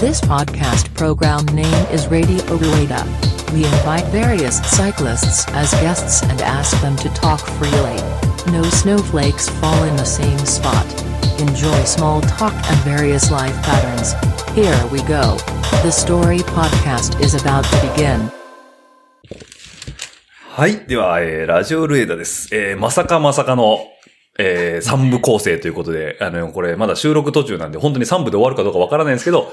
This podcast program name is Radio Rueda. We invite various cyclists as guests and ask them to talk freely. No snowflakes fall in the same spot. Enjoy small talk and various life patterns. Here we go. The story podcast is about to begin. はい。では、えー、ラジオルエダです。えー、まさかまさかの、えー、3部構成ということで、あの、これまだ収録途中なんで、本当に3部で終わるかどうかわからないんですけど、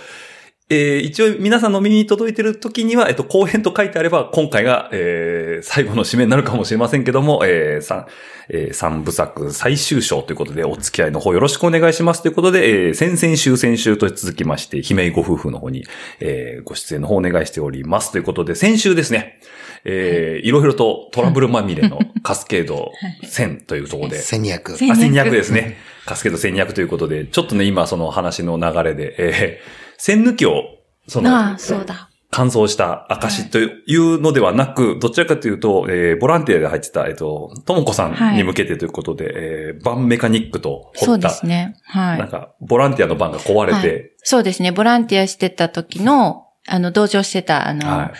えー、一応皆さんの耳に届いてる時には、えっと、後編と書いてあれば、今回が、えー、最後の締めになるかもしれませんけども、えー、三えー、三部作最終章ということで、お付き合いの方よろしくお願いしますということで、えー、先々週先週と続きまして、姫井ご夫婦の方に、えー、ご出演の方お願いしておりますということで、先週ですね、えー、いろいろとトラブルまみれのカスケード1000というところで、1200。千あ、1200ですね。カスケード1200ということで、ちょっとね、今その話の流れで、えー、線抜きを、その、ああ、そうだ。乾燥した証というのではなく、どちらかというと、えーボランティアで入ってた、えっ、と、ともこさんに向けてということで、えーバンメカニックとそう掘った、ですね。はい。なんか、ボランティアのバンが壊れはいて、そうですね。ボランティアしてた時の、あの、同乗してた、あの、は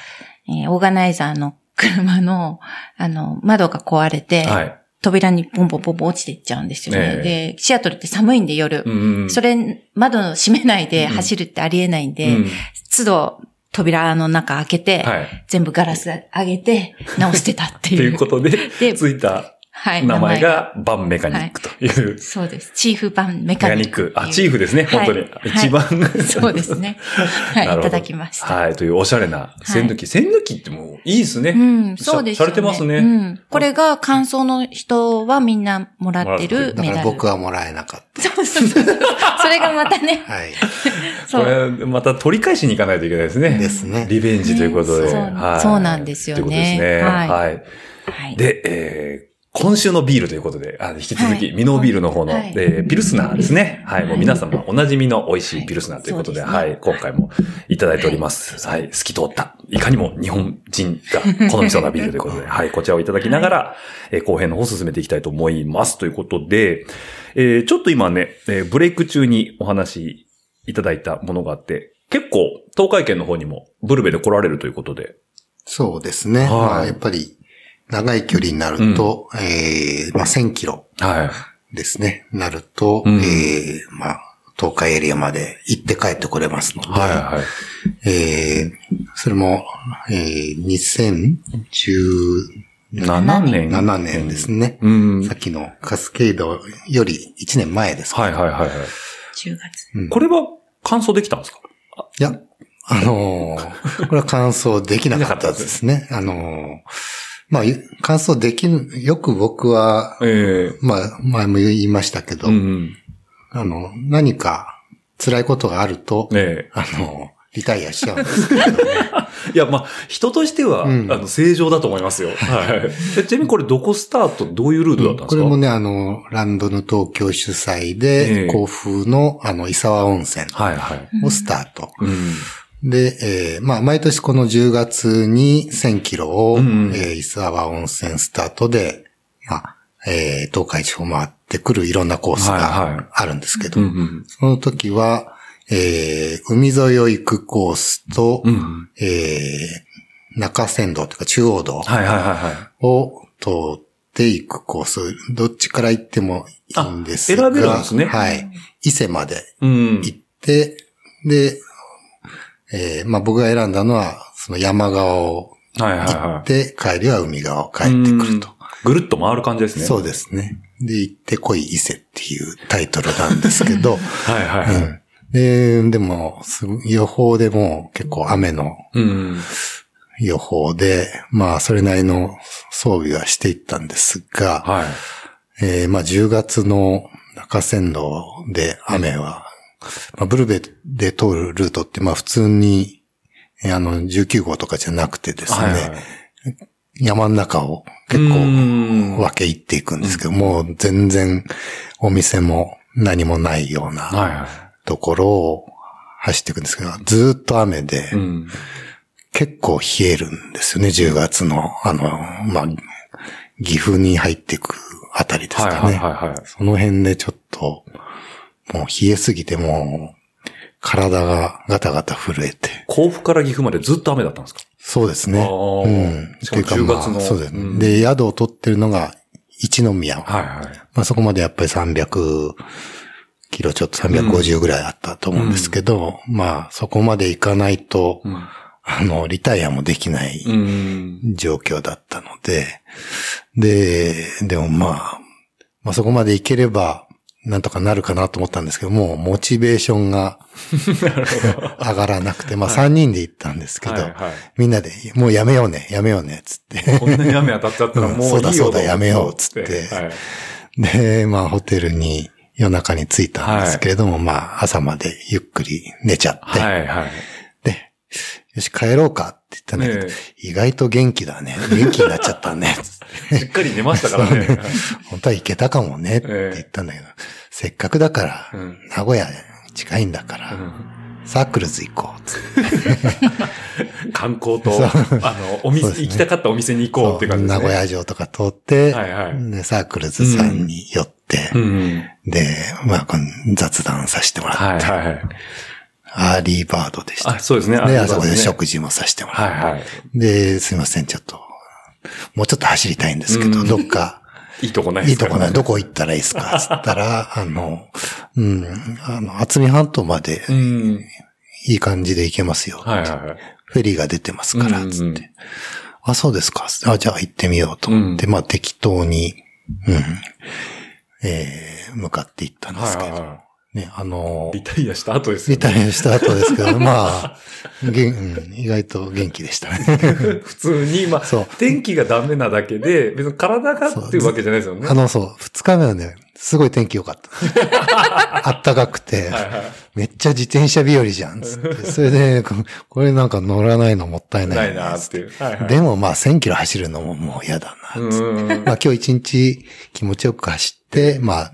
い。えーオーガナイザーの車の、あの、窓が壊れて、はい。扉にポンポンポンポン落ちていっちゃうんですよね。えで、シアトルって寒いんで夜。うんそれ、窓を閉めないで走るってありえないんで、うん都度扉の中開けて、はい。全部ガラス上げて直してたってという。いうことで、でついたはい。名前がバンメカニックという。そうです。チーフ版メメカニックカニック。あ、チーフですね、はい本当に。はい一番。そうですね。はい。いただきました。はい、というおしゃれな線抜き。線抜きってもういいですね。うん、そうですね。されてますねうん。これが感想の人はみんなもらってるだメダル。から僕はもらえなかっそうそうそう。それがまたね。た。はい。これ、また取り返しに行かないといけないですね。ですねリベンジということで。ねそうはいそうなんですよねということですね。はいはい。はい。で、えー今週のビールということで、あ引き続き、はい。ミノービールの方の、はい。えーピルスナーですね。はい、もうはい皆様おなじみの美味しいピルスナーということで、はい、今回もいただいております。はい、透き通った、いかにも日本人が好みそうなビールということで、はい、こちらをいただきながら、えー後編の方を進めていきたいと思います。ということで、えーちょっと今ね、えーブレイク中にお話いただいたものがあって、結構、東海圏の方にもブルベで来られるということで、そうですね。はい。まあ、やっぱり、長い距離になると、えーまあ、1000キロはい。ですね。なると、うんえーまあ、東海エリアまで行って帰ってこれますので、はいはい。えーそれも、えー、2017 7年。年ですね。うん。さっきのカスケードより1年前ですかはいはいはいはい。10月。うんこれは完走できたんですか？いや、あのーこれは完走できなかったですね。あのーまあ、完走できん、よく僕は、ええまあ、前も言いましたけど、うん。あの、何か辛いことがあると、ええあの、リタイアしちゃうんですけどね。いや、まあ、人としては、うんあの、正常だと思いますよ。はい。えちなみにこれどこスタート、どういうルートだったんですか？これもね、あの、ランドの東京主催ええで、甲府の、あの、伊沢温泉はいはい。をスタート。うん。で、えーまあ、毎年この10月に1000キロを、うんえー伊沢温泉スタートで、まあ、えー東海地方回ってくるいろんなコースはいはいがあるんですけど、うんうん。その時は、えー海沿いを行くコースと、うん。えー中山道というか中央道はいはいはいはい。を通っていくコース、どっちから行ってもいいんですが、あ選べるんですねはい。伊勢までうん。行って、で、えーまあ僕が選んだのは、その山側を行はって、帰りは海側を帰い。ってくると。うん。ぐるっと回る感じですね。そうですね。で、行ってこい伊勢っていうタイトルなんですけど、はいはいはい。うんで、でも、す予報でも結構雨のうん。予報で、まあ、それなりの装備はしていったんですが、はい。えーまあ、10月の中山道で雨は、まあ、ブルベで通るルートって、まあ、普通に、えーあの、19号とかじゃなくてですね、はいはい。山の中を結う構ん分け入っていくんですけど、もう全然お店も何もないようなところを走っていくんですけど、ずーっと雨で。結構冷えるんですよね、10月の、あの、まあ、岐阜に入っていくあたりですかね。はいはいはいはい。その辺でちょっと、もう冷えすぎてもう、体がガタガタ震えて。甲府から岐阜までずっと雨だったんですか？そうですね。うん。しかもというか10月のまあそうですね、うんで、宿を取ってるのが一宮。はいはい。まあそこまでやっぱり300キロちょっと350ぐらいあったと思うんですけど、まあそこまで行かないと、うん。あの、リタイアもできないうん。状況だったので、で、でもまあ、まあそこまで行ければ、なんとかなるかなと思ったんですけど、もうモチベーションが 上がらなくて、まあ3人で行ったんですけど、はいはい。みんなで、もうやめようね、やめようね、つって。こんなに雨当たっちゃったらもういいよそうだそうだやめようっつってはい。で、まあホテルに夜中に着いたんですけれども、まあ朝までゆっくり寝ちゃって、はいはい。で、よし帰ろうかって言ったんだけど、ね意外と元気だね。元気になっちゃったね。しっかり寝ましたから ね。本当は行けたかもねって言ったんだけど、せっかくだから、うん名古屋近いんだから、サークルズ行こう。観光と、あの、お店、行きたかったお店に行こうって感じですね。名古屋城とか通って、はいはいで、サークルズさんに寄って、うん。で、まあ、この雑談させてもらって、はいはいはい。 Early Bird でした。あ、そうですね。で、ああそこで食事もさせてもらって、はいはい。で、すいません、ちょっと、もうちょっと走りたいんですけど、うんどっか、いいとこないですかいいとこない、どこ行ったらいいですか？つったら、あの、うん、あの、渥美半島までうん。いい感じで行けますよ。はいはいはい。フェリーが出てますから、うんつって。あ、そうですか。あ、じゃあ行ってみようと思って、まあ適当に、うん、えー、向かって行ったんですけど、はいはいはね、あのい。リタイアした後ですよリタイアした後ですけど、まあ、げんうん意外と元気でしたね。普通に、まあそう、天気がダメなだけで、別に体がっていうわけじゃないですよね。あの、そう、二日目はね、すごい天気良かった。あったかくて、はいはい。めっちゃ自転車日和じゃん、つって。それで、ここれなんか乗らないのもったいない、ないなーっていう。はいはい。でもまあ1000キロ走るのももう嫌だな、つって。うん。まあ今日一日気持ちよく走って、まあ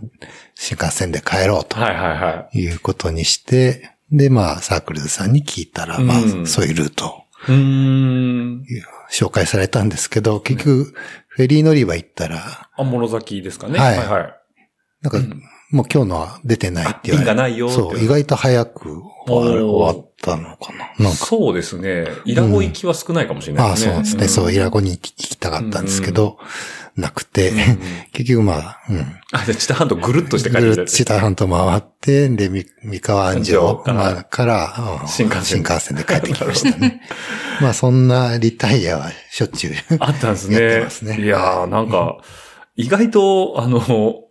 新幹線で帰ろうとはいはいはい。いうことにして、でまあサークルズさんに聞いたら、まうんあそういうルートをうーん。紹介されたんですけど、結局フェリー乗り場行ったら、あ、諸崎ですかね。はいはいはい。なんか、もう今日のは出てないって言われ便がないよそう、意外と早く終わたのかな。なんか、そうですね。イラゴ行きは少ないかもしれないああ、ですね。そうですね。そう、イラゴに行きたかったんですけど、なくて、結局まあ、うん。あ、じゃあ、知多半島ぐるっとして帰ってきたぐるっと知多半島回って、で、み三河安城から、うん新幹線新幹線で帰ってきましたね。まあ、そんなリタイアはしょっちゅう。あったんですやっね。てますねいやー、なんか、意外と、あの、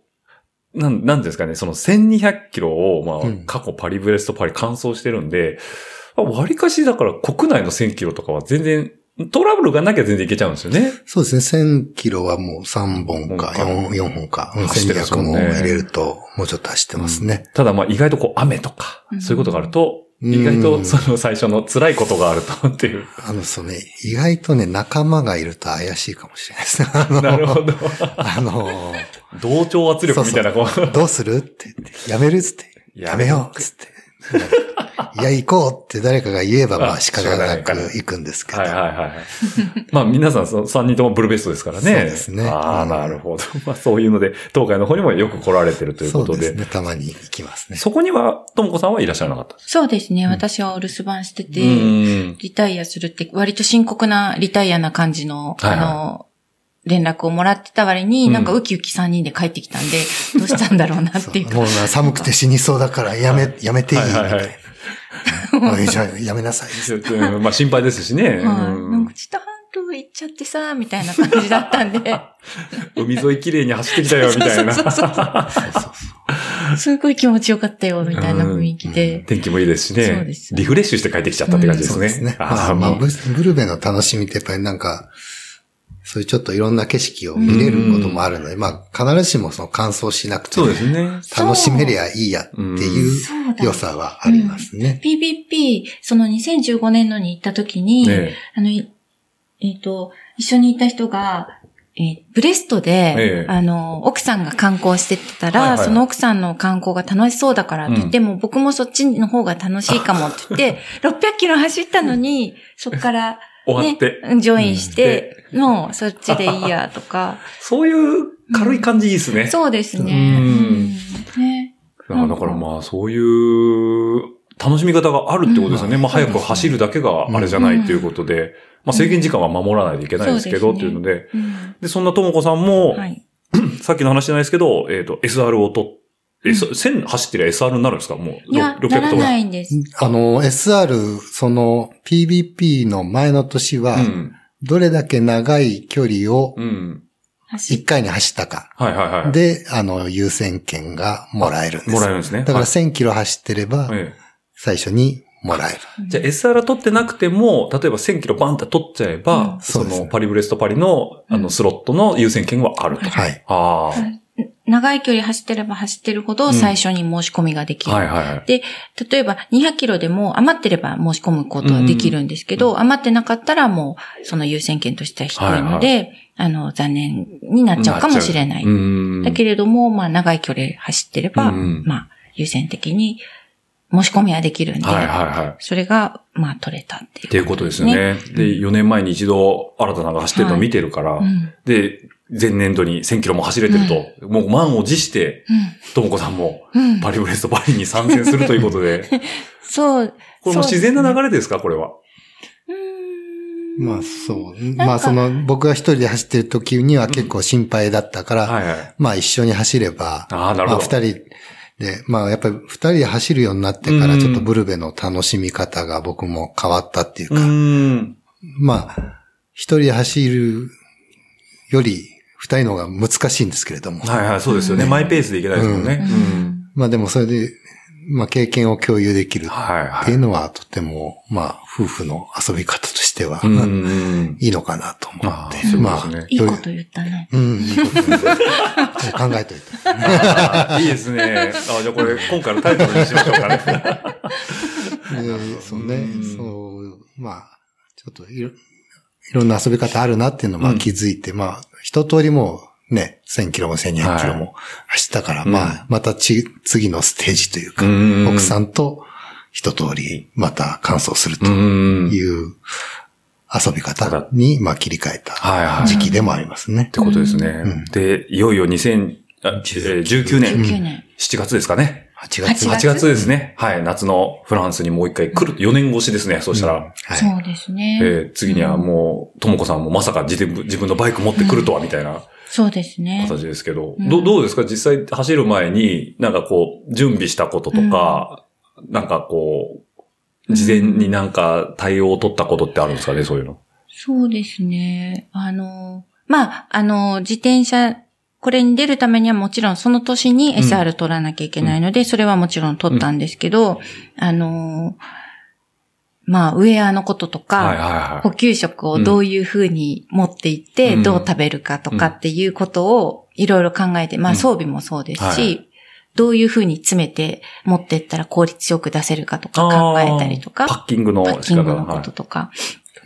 なん、なんですかね、その1200キロを、まあ、うん過去パリブレストパリ完走してるんで、割かしだから国内の1000キロとかは全然、トラブルがなきゃ全然いけちゃうんですよね。そうですね。1000キロはもう3本か本か 4, 4本か。うん走ってますも1200んねも入れると、もうちょっと走ってますね。ただまあ意外とこう雨とか、うんそういうことがあると、うん意外とその最初の辛いことがあるとっていう。あの、そうね、意外とね、仲間がいると怪しいかもしれないです ね。なるほど。あの、同調圧力みたいな、こう。どうするって言って、やめるっつって、ややめようっつって。いや、行こうって誰かが言えば、まああ仕方なく仕方ないから行くんですけど。はいはいはい。まあ皆さんそ の3人ともブルーベストですからね。そうですねああ、うんなるほど。まあそういうので、東海の方にもよく来られてるということで。そうですね。たまに行きますね。そこには、ともこさんはいらっしゃらなかったです。そうですね。私はお留守番してて、うん。リタイアするって、割と深刻なリタイアな感じの、あの、連絡をもらってた割に、うんなんかウキウキ3人で帰ってきたんで、どうしたんだろうなっていうか。もうな寒くて死にそうだから、やめ、やめていいみたいな。はいはいはい あじゃあ、やめなさい。ちょっとうんまあ心配ですしね。はい。うんなんか、知多半島行っちゃってさ、みたいな感じだったんで、海沿い綺麗に走ってきたよ、みたいな。そうそうそうすごい気持ちよかったよ、みたいな雰囲気で。天気もいいですしね。そうですリフレッシュして帰ってきちゃったって感じですね。そうですね。まあ、ブルベの楽しみってやっぱりなんか、そういうちょっといろんな景色を見れることもあるので、まあ、必ずしもその乾燥しなくてもそうですね。楽しめりゃいいやっていう良さはありますね。PPP、その2015年のに行った時に、ねあの、いえっ、と、一緒にいた人が、えーブレストで、ええ。あの、奥さんが観光してたら、はいはい。はいその奥さんの観光が楽しそうだからって言って、も僕もそっちの方が楽しいかもって言って、600キロ走ったのに、そっから、終わって。ね、ジョインして、もうそっちでいいやとか、そういう軽い感じいいですね。そうですね。うん。うん。ね。だからまあ、そういう楽しみ方があるってことですよね。うん。まあ、早く走るだけがあれじゃないということで、まあ、制限時間は守らないといけないですけど、っていうので、うん。で、そんなともこさんも、はい。さっきの話じゃないですけど、えっ、と、SR を取って、うん S- 1000走ってりゃ SR になるんですか？もう、いや、600ならとか。ないんです。あの、SR、その PBP の前の年はう、ん。どれだけ長い距離をうん。走1回に走ったか。はいはいはい。で、あの、優先権がもらえるんです。もらえるんですね。だからはい1000キロ走ってれば、ええ最初にもらえる。じゃあ SR 取ってなくても、例えば1000キロバンって取っちゃえば、うんそのパリブレストパリの、あの、うんスロットの優先権はあると。はい。あ長い距離走ってれば走ってるほど最初に申し込みができあ。る。はいはいはい。で、例えば200キロでも余ってれば申し込むことはできるんですけど、余ってなかったらもうその優先権としては低いので、あの、残念になっちゃうかもしれない。うん。だけれども、まあ長い距離走ってれば、うんまあ優先的に申し込みはできるんで、はいはいはい。それが、まあ取れたっていう、っていうことですよ。ね。で、4年前に一度新たなのが走ってるのを見てるから、うん。で、前年度に1000キロも走れてると、もう満を持して、ともこさんもうん。うん。パリブレストパリに参戦するということで、そう。これも自然な流れ。れですか？これは。まあそう。まあその、僕が一人で走ってる時には結構心配だったから、はいはい。まあ一緒に走れば、ああ、なるほど。まあ二人で、まあやっぱり二人で走るようになってから、ちょっとブルベの楽しみ方が僕も変わったっていううか、ーん。まあ、一人で走るより二人の方が難しいんですけれども、はいはい、そうですよね。うんマイペースでいけないですもんね。ううん。ん。まあでもそれで、まあ経験を共有できる。っていうのはとても、まあ夫婦の遊び方としては、うんうん。いいのかなと思ってああ、そういうまあね、いいこと言ったね。うん、いいことね考えといて。あ ーいいですね。あじゃあこれ、今回のタイトルにしましょうかね。で そうねうん、そう、まあ、ちょっといろ、いろんな遊び方あるなっていうのをまあ気づいて、まあ、一通りもうね、1000キロも1200キロも走ったから、うんまあ、またち、次のステージというか、うん奥さんと一通りまた完走するという遊び方に、まあ切り替えたはいはい時期でもありますね。てことですね。うんで、いよいよ2019 19年年。7月ですかね。8月。8月？ですね。はい。夏のフランスにもう一回来る。4年越しですね。そしたら。はい。そうですね。えー次にはもう、ともこさんもまさか自分自分のバイク持ってくるとは、みたいなそうですね。形ですけど、うんどどうですか？実際走る前に、なんかこう、準備したこととか、なんかこう、事前になんか対応を取ったことってあるんですかねそういうの？そうですね。あの、まあ、あの、自転車、これに出るためにはもちろんその年に SR 取らなきゃいけないので、それはもちろん取ったんですけど、あの、まあ、ウェアのこととか。補給食をどういうふうに持っていって、うん。どう食べるかとかっていうことをいろいろ考えて、まうん。あ装備もそうですし、はいどういうふうに詰めて持っていったら効率よく出せるかとか考えたりとか、パッキングのパッキングのこはいととか。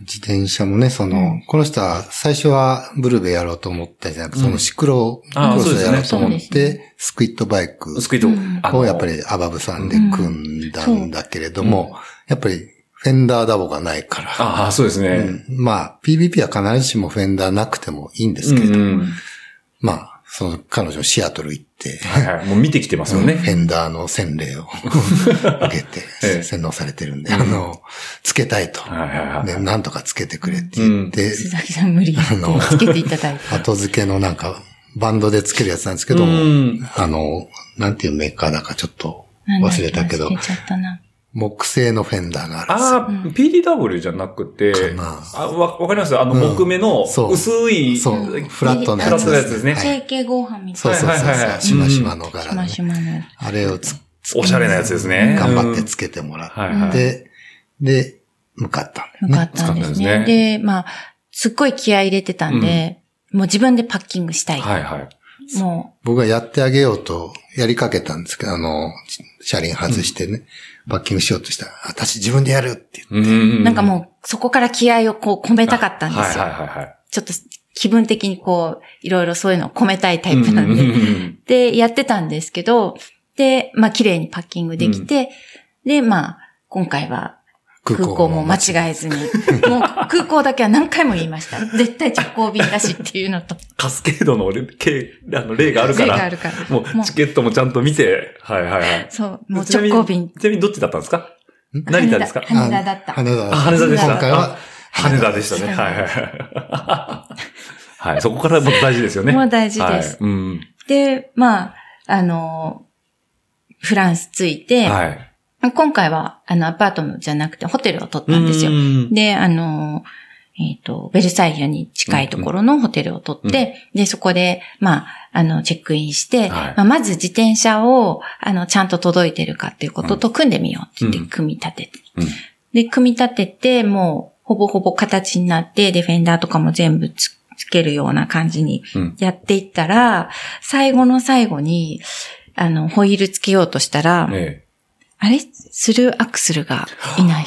自転車もね、その、うん。この人は最初はブルベやろうと思ったんじゃなくて、うん。そのシクロクロスをやろうと思っそうですね。て、スクイットバイクスクイート。をやっぱりアバブさんで組んだんだけれども、やっぱりフェンダーダボがないから、ああ、そうですね。うん。まあ、PVP は必ずしもフェンダーなくてもいいんですけれど、うんうん。まあ、その彼女シアトル行って、はいはい。もう見てきてますよフね。ェンダーの洗礼を 受けてええ、洗脳されてるんで、あの、つけたいと。はいはいはい。で、なんとかつけてくれって言って、鈴崎さん無理あのつけていただいて。後付けのなんか、バンドでつけるやつなんですけど、うんあの、なんていうメーカーだかちょっと忘れたけど忘、れちゃったな。木製のフェンダーがあるんですよ。ああ、PDW じゃなくてかな、あ、わ、わかります？あの、うん木目の薄い、そう、フラットなやつフラットなやつですねはい JK 合飯みたそいうな。そうそうはいはいはいそう、しましまの柄しましまの。あれをつ、おしゃれなやつですね。頑張ってうんつけてもらはいはい。って、で、向かったん向か。ったんですね。で、まあ、すっごい気合い入れてたんで、もう自分でパッキングしたい。はいはい。も僕がやってあげようとやりかけたんですけど、あの、車輪外してね、パッキングしようとしたら、私自分でやるって言って、うんう、なんかもう、そこから気合をこう込めたかったんですよ。はいはいはいはい。ちょっと気分的にこう、いろいろそういうのを込めたいタイプなんで。うんうんうんで、やってたんですけど、で、まあ、綺麗にパッキングできて、で、まあ、今回は空港も間違えずに、もう空港だけは何回も言いました。絶対直行便だしっていうのと、カスケードの例あの例があるから例がある、から。もうチケットもちゃんと見て、はいはいはい。そう、もう直行便。ちなみにどっちだったんですか？成田ですか？羽田だった。羽田あ、羽田でした。今回はあ羽田でしたね。はいはいはい。はい、そこからもっと大事ですよね。もう大事ですはい、うん。で、まあ、あの、フランス着いて、はい。今回は、あの、アパートじゃなくて、ホテルを取ったんですよ。う。んで、あの、えっ、と、ベルサイユに近いところのホテルを取って、で、そこで、まあ、あの、チェックインして、はい。まあ、まず自転車を、あの、ちゃんと届いてるかっていうことと組んでみようって言って、うん。組み立てて。うん。で、組み立てて、もう、ほぼほぼ形になって、ディフェンダーとかも全部つつけるような感じにうん。やっていったら、最後の最後に、あの、ホイールつけようとしたら、ええあれスルーアクスルがいない。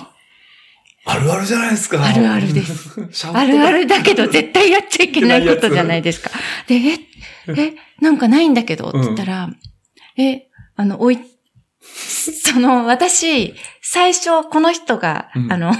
あるあるじゃないですか。あるあるです。あるあるだけど絶対やっちゃいけないことじゃないですか。で、え、え、なんかないんだけどって言ったら、え、あの、おい、その、私、最初、この人が、うんあの、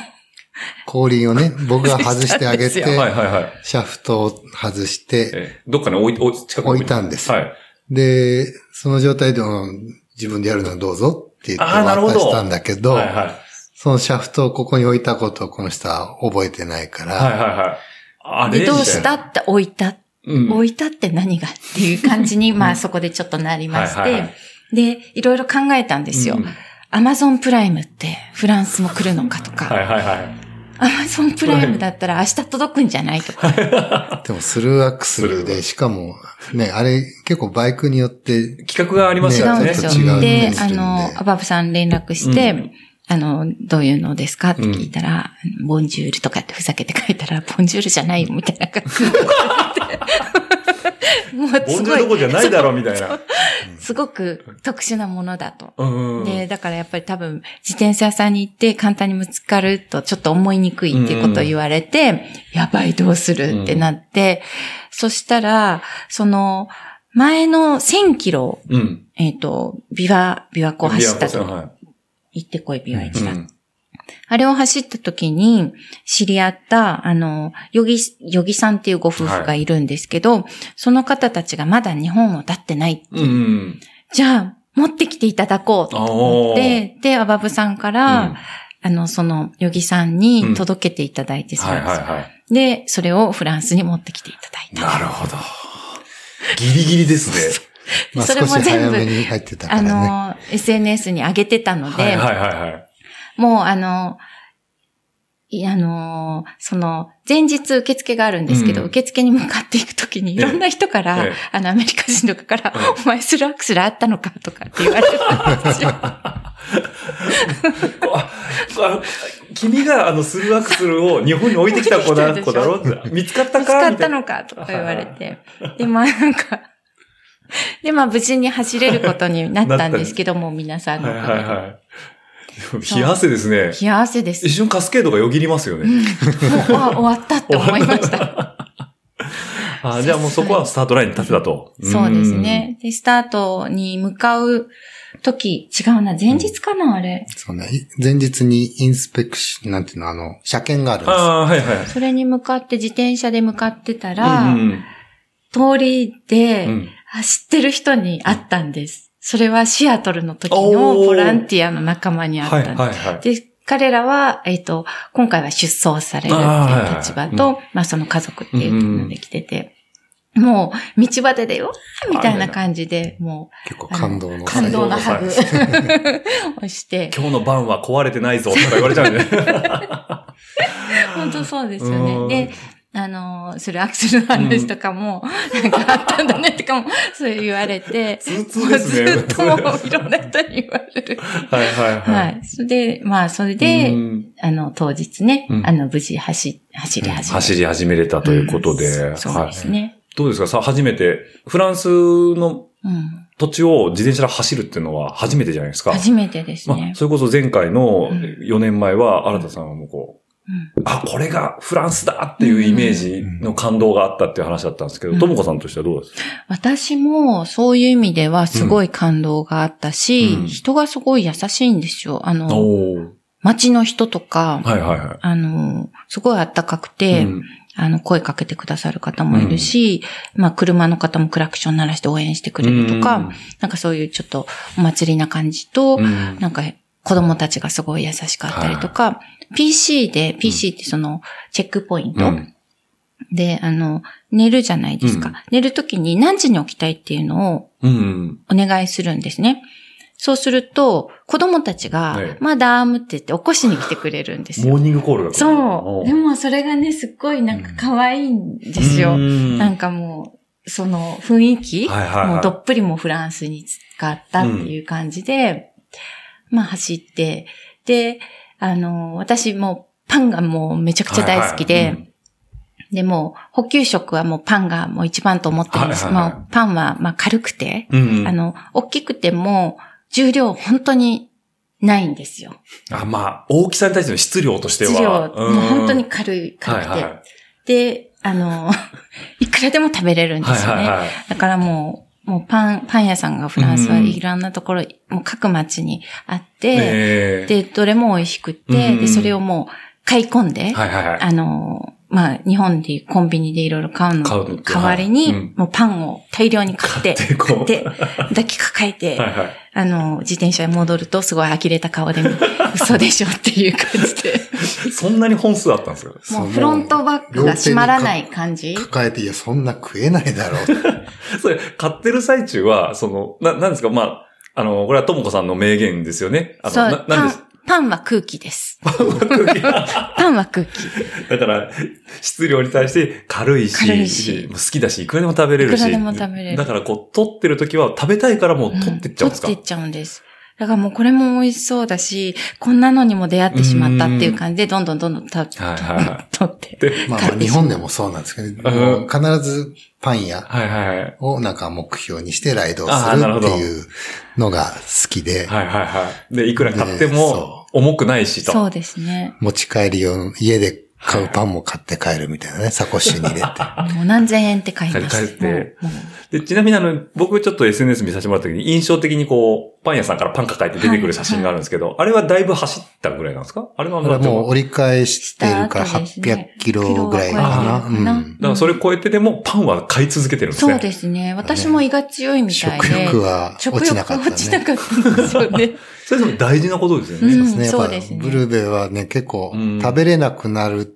後輪をね、僕が外してあげて、はいはいはい。シャフトを外して、ええどっかに置い、置い近くに置いたんですはい。で、その状態でうん自分でやるのはどうぞって言って渡したんだけど、はいはい。そのシャフトをここに置いたことをこの人は覚えてないから、はいはいはい。あれ？で、どうしたって置いた。うん。置いたって何がっていう感じに、まあそこでちょっとなりましはいはいはて、で、いろいろ考えたんですようん。アマゾンプライムってフランスも来るのかとか、はいはいはい。アマゾンプライムだったら明日届くんじゃないとか。でもスルーアクスルで、しかもね、あれ結構バイクによって、企画があります違よね。うんですよ。違うでね、あの、アバブさん連絡して、うんあの、どういうのですかって聞いたら、ボンジュールとかってふざけて書いたら、ボンジュールじゃないよ、みたいな感じで。もうボンジュールどこじゃないだろうみたいな。すごく特殊なものだと。うん。で、だからやっぱり多分、自転車屋さんに行って簡単にぶつかるとちょっと思いにくいっていうことを言われて、やばいどうするってなって、そしたら、その、前の1000キロ、うん。えっ、と、琵琶、琵琶湖を走ったと。行ってこい、琵琶一だ。うんあれを走った時に知り合った、あの、ヨギ、ヨギさんっていうご夫婦がいるんですけど、その方たちがまだ日本を立ってない。うん。じゃあ、持ってきていただこうと思って、で、アバブさんから、うんあの、その、ヨギさんに届けていただいて、はいはいはい。で、それをフランスに持ってきていただいた。なるほど。ギリギリですね。まあそれも全部早めに入ってたかあ。の、SNS に上げてたので、はいはいはいはい。もうあの、いあのーその、前日受付があるんですけど、うん受付に向かっていくときに、いろんな人から、ええあの、アメリカ人とかから、えお前スルアクスルあったのかとかって言われたんですよ。君があのスルーアクスルを日本に置いてきた子だ子だろ 見つかったか見つかったのかとか言われて。で、まあなんか、で、まあ無事に走れることになったんですけども、皆さんのはい。はいはい。冷や汗ですね。冷や汗です一。瞬カスケードがよぎりますよね。もう、あ、終わったって思いました。あじゃあもうそこはスタートラインに立てたと。そうですね。で、スタートに向かう時、違うな、前日かな、あれ。そうね。い前日にインスペクション、なんていうの、あの、車検があるんですよ。ああ、はいはい。それに向かって自転車で向かってたうら、んうん通りでうん走ってる人に会ったんです。それはシアトルの時のボランティアの仲間に会はいったんです。はいはい。で、彼らは、えっ、と、今回は出走されるっていう立場あーはいと、まあその家族っていうので来てて、もう、道端で、うわーみたいな感じで、も結構感動のう、感動のハ感グ をして、今日の晩は壊れてないぞとか言われちゃうんで。本当そうですようんね。で、あの、するアクセルの話とかも、なんかあったんだねとかも、そう言われて、通通ですね。ずっともういろんな人に言われる。はいはいははい。い。それで、まあ、それで、うんあの、当日ね、うんあの、無事走、走り始めた。走り始めれたということで。そうですはいね。どうですか？さ、初めて、フランスのうん。土地を自転車で走るっていうのは初めてじゃないですか？初めてですまあね。それこそ前回のうん4年前は、新田さんはもうこう、うん。あ、これがフランスだっていうイメージの感動があったっていう話だったんですけど、うん。ともこさんとしてはどうです？か私も、そういう意味ではすごい感動があったし、うん。人がすごい優しいんですよ。あの、街の人とか、はいはいはい。あの、すごいあったかくて、うん。あの、声かけてくださる方もいるし、まあ、車の方もクラクション鳴らして応援してくれるとか、うん。なんかそういうちょっとお祭りな感じと、うん。なんか、子供たちがすごい優しかったりとか、PC で、PC ってその、チェックポイント、うんで、あの、寝るじゃないですか。うん寝るときに何時に起きたいっていうのをうん。お願いするんですね。そうすると、子供たちがはい、まだーむって言って起こしに来てくれるんですよ。モーニングコールそう。でもそれがね、すっごいなんか可愛いんですよ。なんか、かもう、その雰囲気、はいはいはいもうどっぷりもうフランスに使ったっていう感じで、まあ走って、で、あの、私もうパンがもうめちゃくちゃ大好きで、はいはいでもう補給食はもうパンがもう一番と思ってるんです。はいはいはいもうパンはまあ軽くて、うんうんあの、大きくても重量本当にないんですよ。あ、まあ、大きさに対しての質量としては。質量、うんもう本当に軽い、軽くて。はいはいで、あの、いくらでも食べれるんですよね。はいはいはいだからもう、もうパン、パン屋さんがフランスはうん。いろんなところ、もう各町にあって、ええ。で、どれも美味しくって、うんで、それをもう買い込んで、はいはいはい。あの、まあ、日本でいうコンビニでいろいろ買うの買うの代わりに、はいうんもうパンを大量に買って、買ってこう買って、抱きかかえて、はいはい。あの、自転車に戻るとすごい呆れた顔で、嘘でしょっていう感じで。そんなに本数あったんですか？もうフロントバッグが閉まらない感じ。抱えて、いや、そんな食えないだろう。それ、買ってる最中は、その、な、なんですか？まあ、あの、これはともこさんの名言ですよね。あの、そう、な、なんです、パンは空気です。パンは空気。だから、質量に対して軽いし、軽いし好きだし、いくらでも食べれるし。いくらでも食べれるだから、こう、取ってる時は食べたいからもう取ってっちゃうんですか、取ってっちゃうんです。だからもうこれも美味しそうだし、こんなのにも出会ってしまったっていう感じで、どんどんどんどんたはいはいは 取って。で、まあまあ、日本でもそうなんですけど、必ずパン屋はいはいはい。をなんか目標にしてライドをするっていうのが好きで、はいはいはい。で、いくら買ってねもそ、重くないしと。そうですね。持ち帰り用、家で買うパンも買って帰るみたいなね、サコッシュに入れて。もう何千円って買います。帰ってで、ちなみにあの、僕ちょっと SNS 見させてもらった時に印象的にこう、パン屋さんからパン抱えて出てくる写真があるんですけど、あれはだいぶ走ったぐらいなんですか？あれはもう折り返してるからした後ですね800キロぐらいかな？うんだからそれ超えてでもパンは買い続けてるんですね。そうですね。私も胃が強いみたいで。食欲は落ちなかったね。食欲は落ちなかったんですよね。それでも大事なことですよね。うん。ですね。やっぱねブルーベはね、結構うん食べれなくなる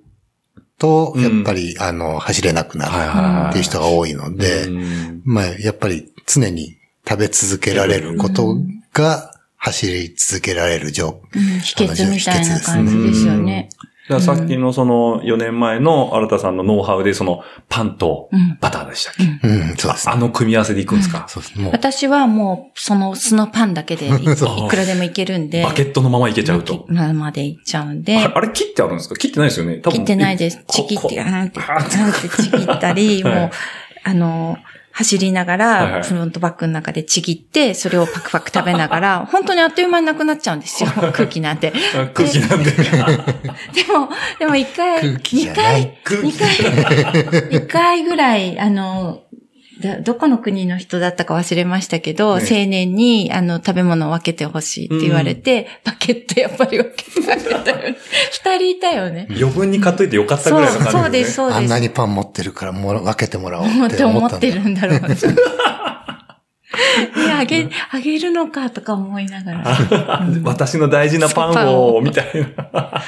と、うん。やっぱり、あの、走れなくなるっていう人が多いので、うん。まあ、やっぱり常に食べ続けられることが走り続けられる状うん。秘訣みたいな感じですよね。だからさっきのその4年前の新田さんのノウハウでそのパンとうんバターでしたっけ、うん、そうですね。あの組み合わせでいくんですか、そうです。もう、私はもう、その素のパンだけで いくらでもいけるんで。バケットのままいけちゃうと。ままでいっちゃうんで。あれ切ってあるんですか？切ってないですよね多分切ってないです。こちぎって、こあんって、あんってちぎったり、はいもう、あの、走りながら、フロントバッグの中でちぎって、それをパクパク食べながら、本当にあっという間になくなっちゃうんですよ、空気なんて。あ空気なんで。でも、でも一回、二回、二回、二回ぐらい、あの、だどこの国の人だったか忘れましたけど、ね青年に、あの、食べ物を分けてほしいって言われて、バケットやっぱり分けてあげたよね。二人いたよね。余分に買っといてよかったぐそうらいの感じですね。そうです、そうです。あんなにパン持ってるからもら分けてもらおう思って思ってるんだろうな。え、あげ、あげるのかとか思いながら。私の大事なパンを、みたいな。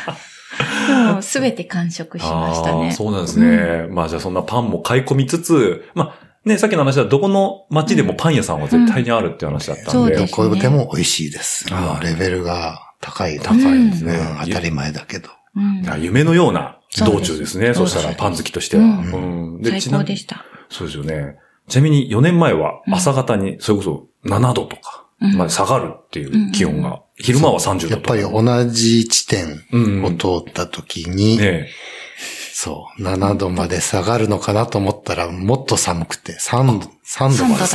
もうすべて完食しましたね。そうなんですね。まあじゃあそんなパンも買い込みつつ、まあね、さっきの話はどこの街でもパン屋さんは絶対にあるっていう話だったんで。でもそうですこういう手も美味しいです。あレベルが高い。高いですね。うん当たり前だけど。うん夢のような道中ですね。そしたらパン好きとしては。うんうん最ちなみに高でした。そうですよね。ちなみに4年前は朝方にそれこそ7度とかうんまで下がるっていう気温が、昼間は30度とか。やっぱり同じ地点うんを通った時に、ねそう、7度まで下がるのかなと思ったら、もっと寒くて、3度、3度3度だ。まで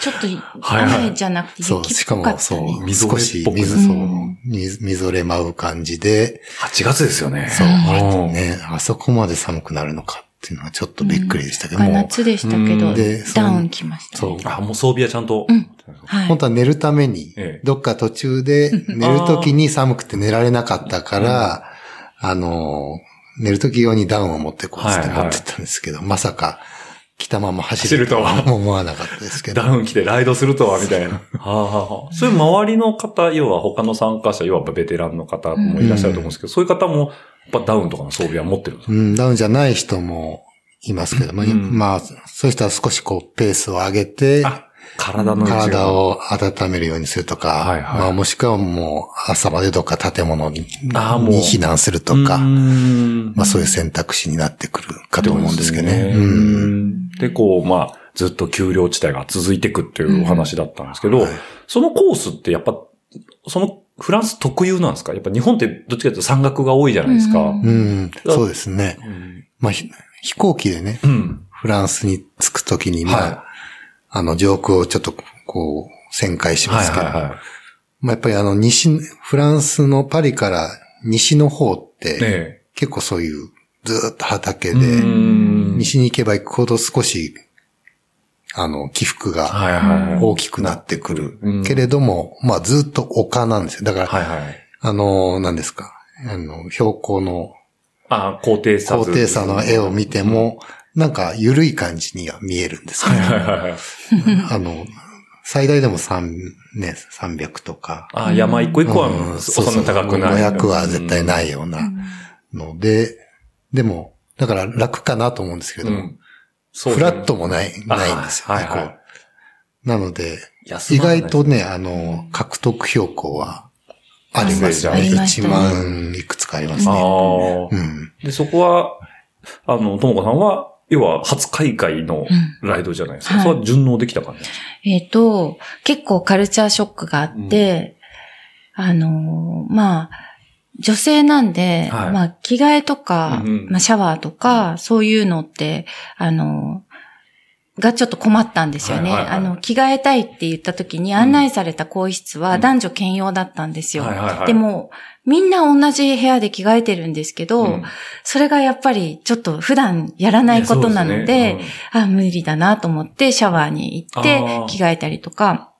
ちょっと、はいはい。雨じゃなくてそう、雪っしかも、ぽかったそうね。、みぞれっぽく少し水、そう。うん、みみぞれ舞う感じで、8月ですよね。そう、うん。ね、あそこまで寒くなるのかっていうのはちょっとびっくりでしたけどまあも、夏でしたけうん。どダウン来ましたそう。ね。、あ、もう装備はちゃんと。うん。はい。本当は寝るためにええ、どっか途中で寝る時に寒くて寝られなかったから、あの、寝る時用にダウンを持ってこうってはいはい。持ってったんですけど、まさか、着たまま走るとは。思わなかったですけど。ダウン着てライドするとは、みたいな。はあ、はあはあ、そういう周りの方、要は他の参加者、要はベテランの方もいらっしゃると思うんですけど、そういう方も、やっぱダウンとかの装備は持ってるんですか？うん、ダウンじゃない人もいますけど、まあ、うん。まあ、そういう人は少しこう、ペースを上げて、あ、体の体を温めるようにするとか、はいはい。まあ、もしくはもう朝までどっか建物に避難するとか、うん。まあそういう選択肢になってくるかと思うんですけどね。ですうん。で、こう、まあ、ずっと丘陵地帯が続いていくっていうお話だったんですけど、はい。そのコースってやっぱ、そのフランス特有なんですか？やっぱ日本ってどっちかというと山岳が多いじゃないですか。うん。うん、そうですね。うん。まあ、ひ飛行機でね、うん。フランスに着くときに、まあ、はあの、上空をちょっとこう、旋回しい。はいますけど、はいはい。まあ、やっぱりあの、西、フランスのパリから西の方って、え結構そういう、ずーっと畑え。で、うん西に行けば行くほど少し、あの、起伏がはいはいはい。大きくなってくる。うんけれども、まあずっと丘なんですよ。だから、はいはい。あの、何ですか？あの、標高のあ、高低差図。高低差の絵を見ても、なんか緩い感じには見えるんですけど。あの、最大でも3、ね、300とか。あ、山一個一個は、うんそんな高くない。500は絶対ないようなので、でも、だから楽かなと思うんですけど、うん。そうフラットもない、あないんですよね。はいはいなので、意外とね、あの、獲得標高はありますね。ありました1ね万いくつかありますあね。あ。うん。で、そこは、あの、ともこさんは、要は初海外のライドじゃないですか。はい。それは順応できた感じなんですか？えっ、と、結構カルチャーショックがあって、あのーまあ、女性なんで、はい。まあ、着替えとか、うんうん。まあ、シャワーとか、そういうのって、あのーがちょっと困ったんですよね。はいはいはいあの、着替えたいって言った時に案内された更衣室は男女兼用だったんですよ。はいはいはい。で、も、みんな同じ部屋で着替えてるんですけど、うんそれがやっぱりちょっと普段やらないことなので、いやそうですねあ、無理だなと思ってシャワーに行って着替えたりとか。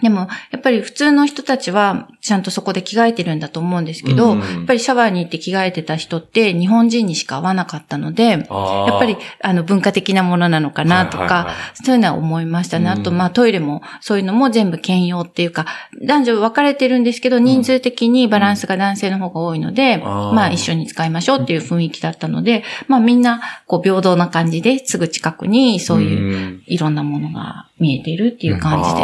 でも、やっぱり普通の人たちはちゃんとそこで着替えてるんだと思うんですけど、うんやっぱりシャワーに行って着替えてた人って日本人にしか会わなかったので、やっぱりあの文化的なものなのかなとか、はいはいはい。そういうのは思いましたね。うん。あと、まあトイレもそういうのも全部兼用っていうか、男女分かれてるんですけど、人数的にバランスが男性の方が多いので、あー。まあ一緒に使いましょうっていう雰囲気だったので、まあみんなこう平等な感じですぐ近くにそういううん。いろんなものが見えているっていう感じで、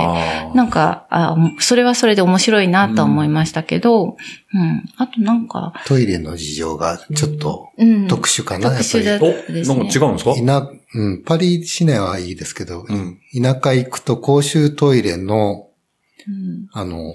なんか、あそれはそれで面白いなとは思いましたけど、うん。あとなんか、トイレの事情がちょっとうん。特殊かな、やっぱり特殊ですねなんか違うんですか？田、うん、パリ市内はいいですけど、うん。田舎行くと公衆トイレの、うんあの、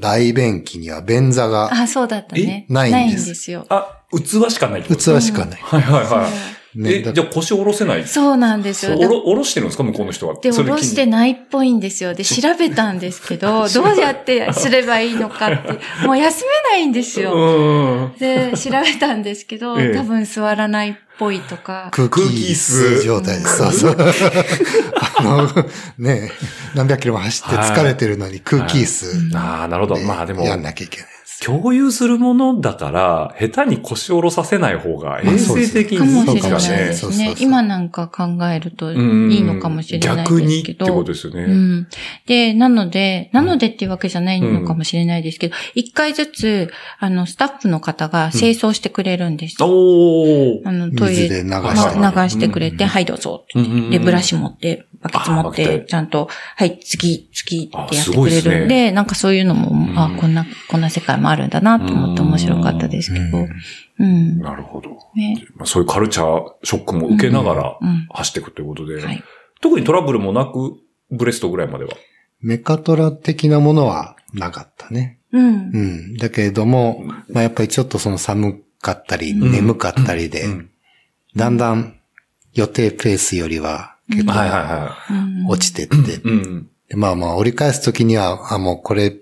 大便器には便座があ、そうだったね。えないんですすよ。あ、器しかないってこと？器しかない。はいはいはい。ねえ、じゃあ腰下ろせない？そうなんですよ。おろ、おろしてるんですか？向こうの人は。で、下ろしてないっぽいんですよ。で、調べたんですけど、どうやってすればいいのかって、もう休めないんですよ。うん。で、調べたんですけど、ええ多分座らないっぽいとか。空空気気椅子椅子状態です。そうそう。あの、ね何百キロも走って疲れてるのに空気椅子ああ、なるほど。でまあでも、やんなきゃいけない。共有するものだから、下手に腰下ろさせない方が衛生的にかもいいしれないですかね。今なんか考えるというんいのかもしれないですけど。逆にってことですよね。うん。で、なので、なのでっていうわけじゃないのかもしれないですけど、一、回ずつ、あの、スタッフの方が清掃してくれるんですよ。おー。あの、トイレ、流まして流してくれて、はい、どうぞって言って。で、ブラシ。シ持って、バケツ持って、ツちゃんと、はい、次、次ってやってくれるんで、なんかそういうのも、んあ、こんな、こんな世界もあるんだなと思って面白かったですけど。うん。なるほど。ね。まあそういうカルチャーショックも受けながらうん。走っていくということで、はい。特にトラブルもなく、ブレストぐらいまでは？メカトラ的なものはなかったね。うんう。ん。だけれども、まあやっぱりちょっとその寒かったり、ん眠かったりで、うんだんだん予定ペースよりは結はいはい構はうん落ちてって、まあまあ折り返すときには、あ、もうこれ、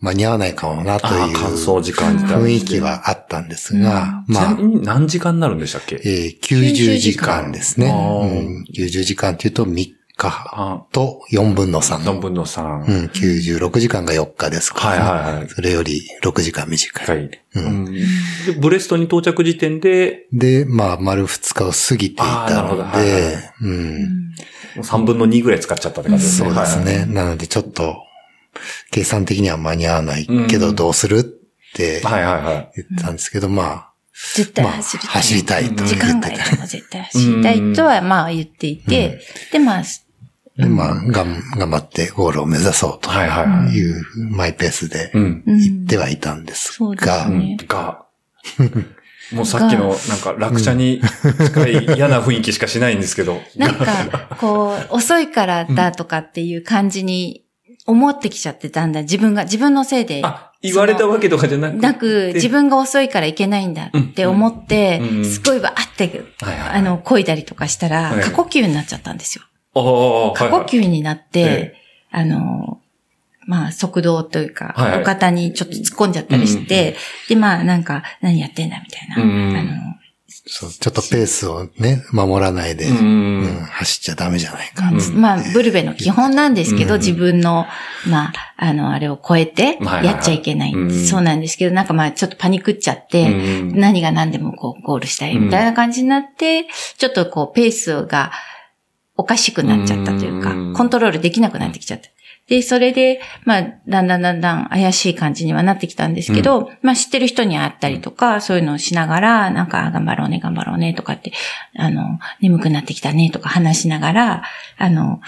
間に合わないかもなという雰囲気はあったんですが、まあ。ちなみ、に何時間になるんでしたっけ？えー90時間ですね。うん、90時間っていうと3日と4分の3。4分の3。うん、96時間が4日ですから、はいはいはい。それより6時間短い。はい。ううん。んでブレストに到着時点で、で、まあ、丸2日を過ぎていたのはいはいで、うん。3分の2ぐらい使っちゃったって感じですね。そうですね。なのでちょっと、計算的には間に合わないけうんどどうするってはいはいはい。言ったんですけど、まあ、絶対まあ、走りたい。走りたいと時間外でも絶対走りたいとは、まあ言っていて、で、まあ、でまあ、がん頑張ってゴールを目指そうとはいはいはい。いうマイペースで行ってはいたんですそうですが、が、もうさっきのなんか落車に近い嫌な雰囲気しかしないんですけど。なんか、こう、遅いからだとかっていう感じに思ってきちゃってだんだん。自分が、自分のせいで、あ、言われたわけとかじゃなくて。なく、自分が遅いからいけないんだって思ってうんう、ん。すごいバーって、はいはい。あ、の、漕いだりとかしたらはい、過呼吸になっちゃったんですよ。過呼吸になっえて、あの、まあ、速度というかはいはい、お方にちょっと突っ込んじゃったりして、で、まあ、なんか、何やってんだみたいな、うん。あの、そうちょっとペースをね、守らないで、うん。うん走っちゃダメじゃないか。うん。まあ、ブルベの基本なんですけど、うん。自分の、まあ、あの、あれを超えてはいはいはい。やっちゃいけない。うん。そうなんですけど、なんかまあ、ちょっとパニックっちゃって、うん。何が何でもこう、ゴールしたいみたいな感じになって、ちょっとこう、ペースがおかしくなっちゃったというかうん、コントロールできなくなってきちゃった。で、それで、まあ、だんだんだんだん怪しい感じにはなってきたんですけど、まあ、知ってる人に会ったりとか、そういうのをしながら、なんか、頑張ろうね、頑張ろうね、とかって、あの、眠くなってきたね、とか話しながら、あの、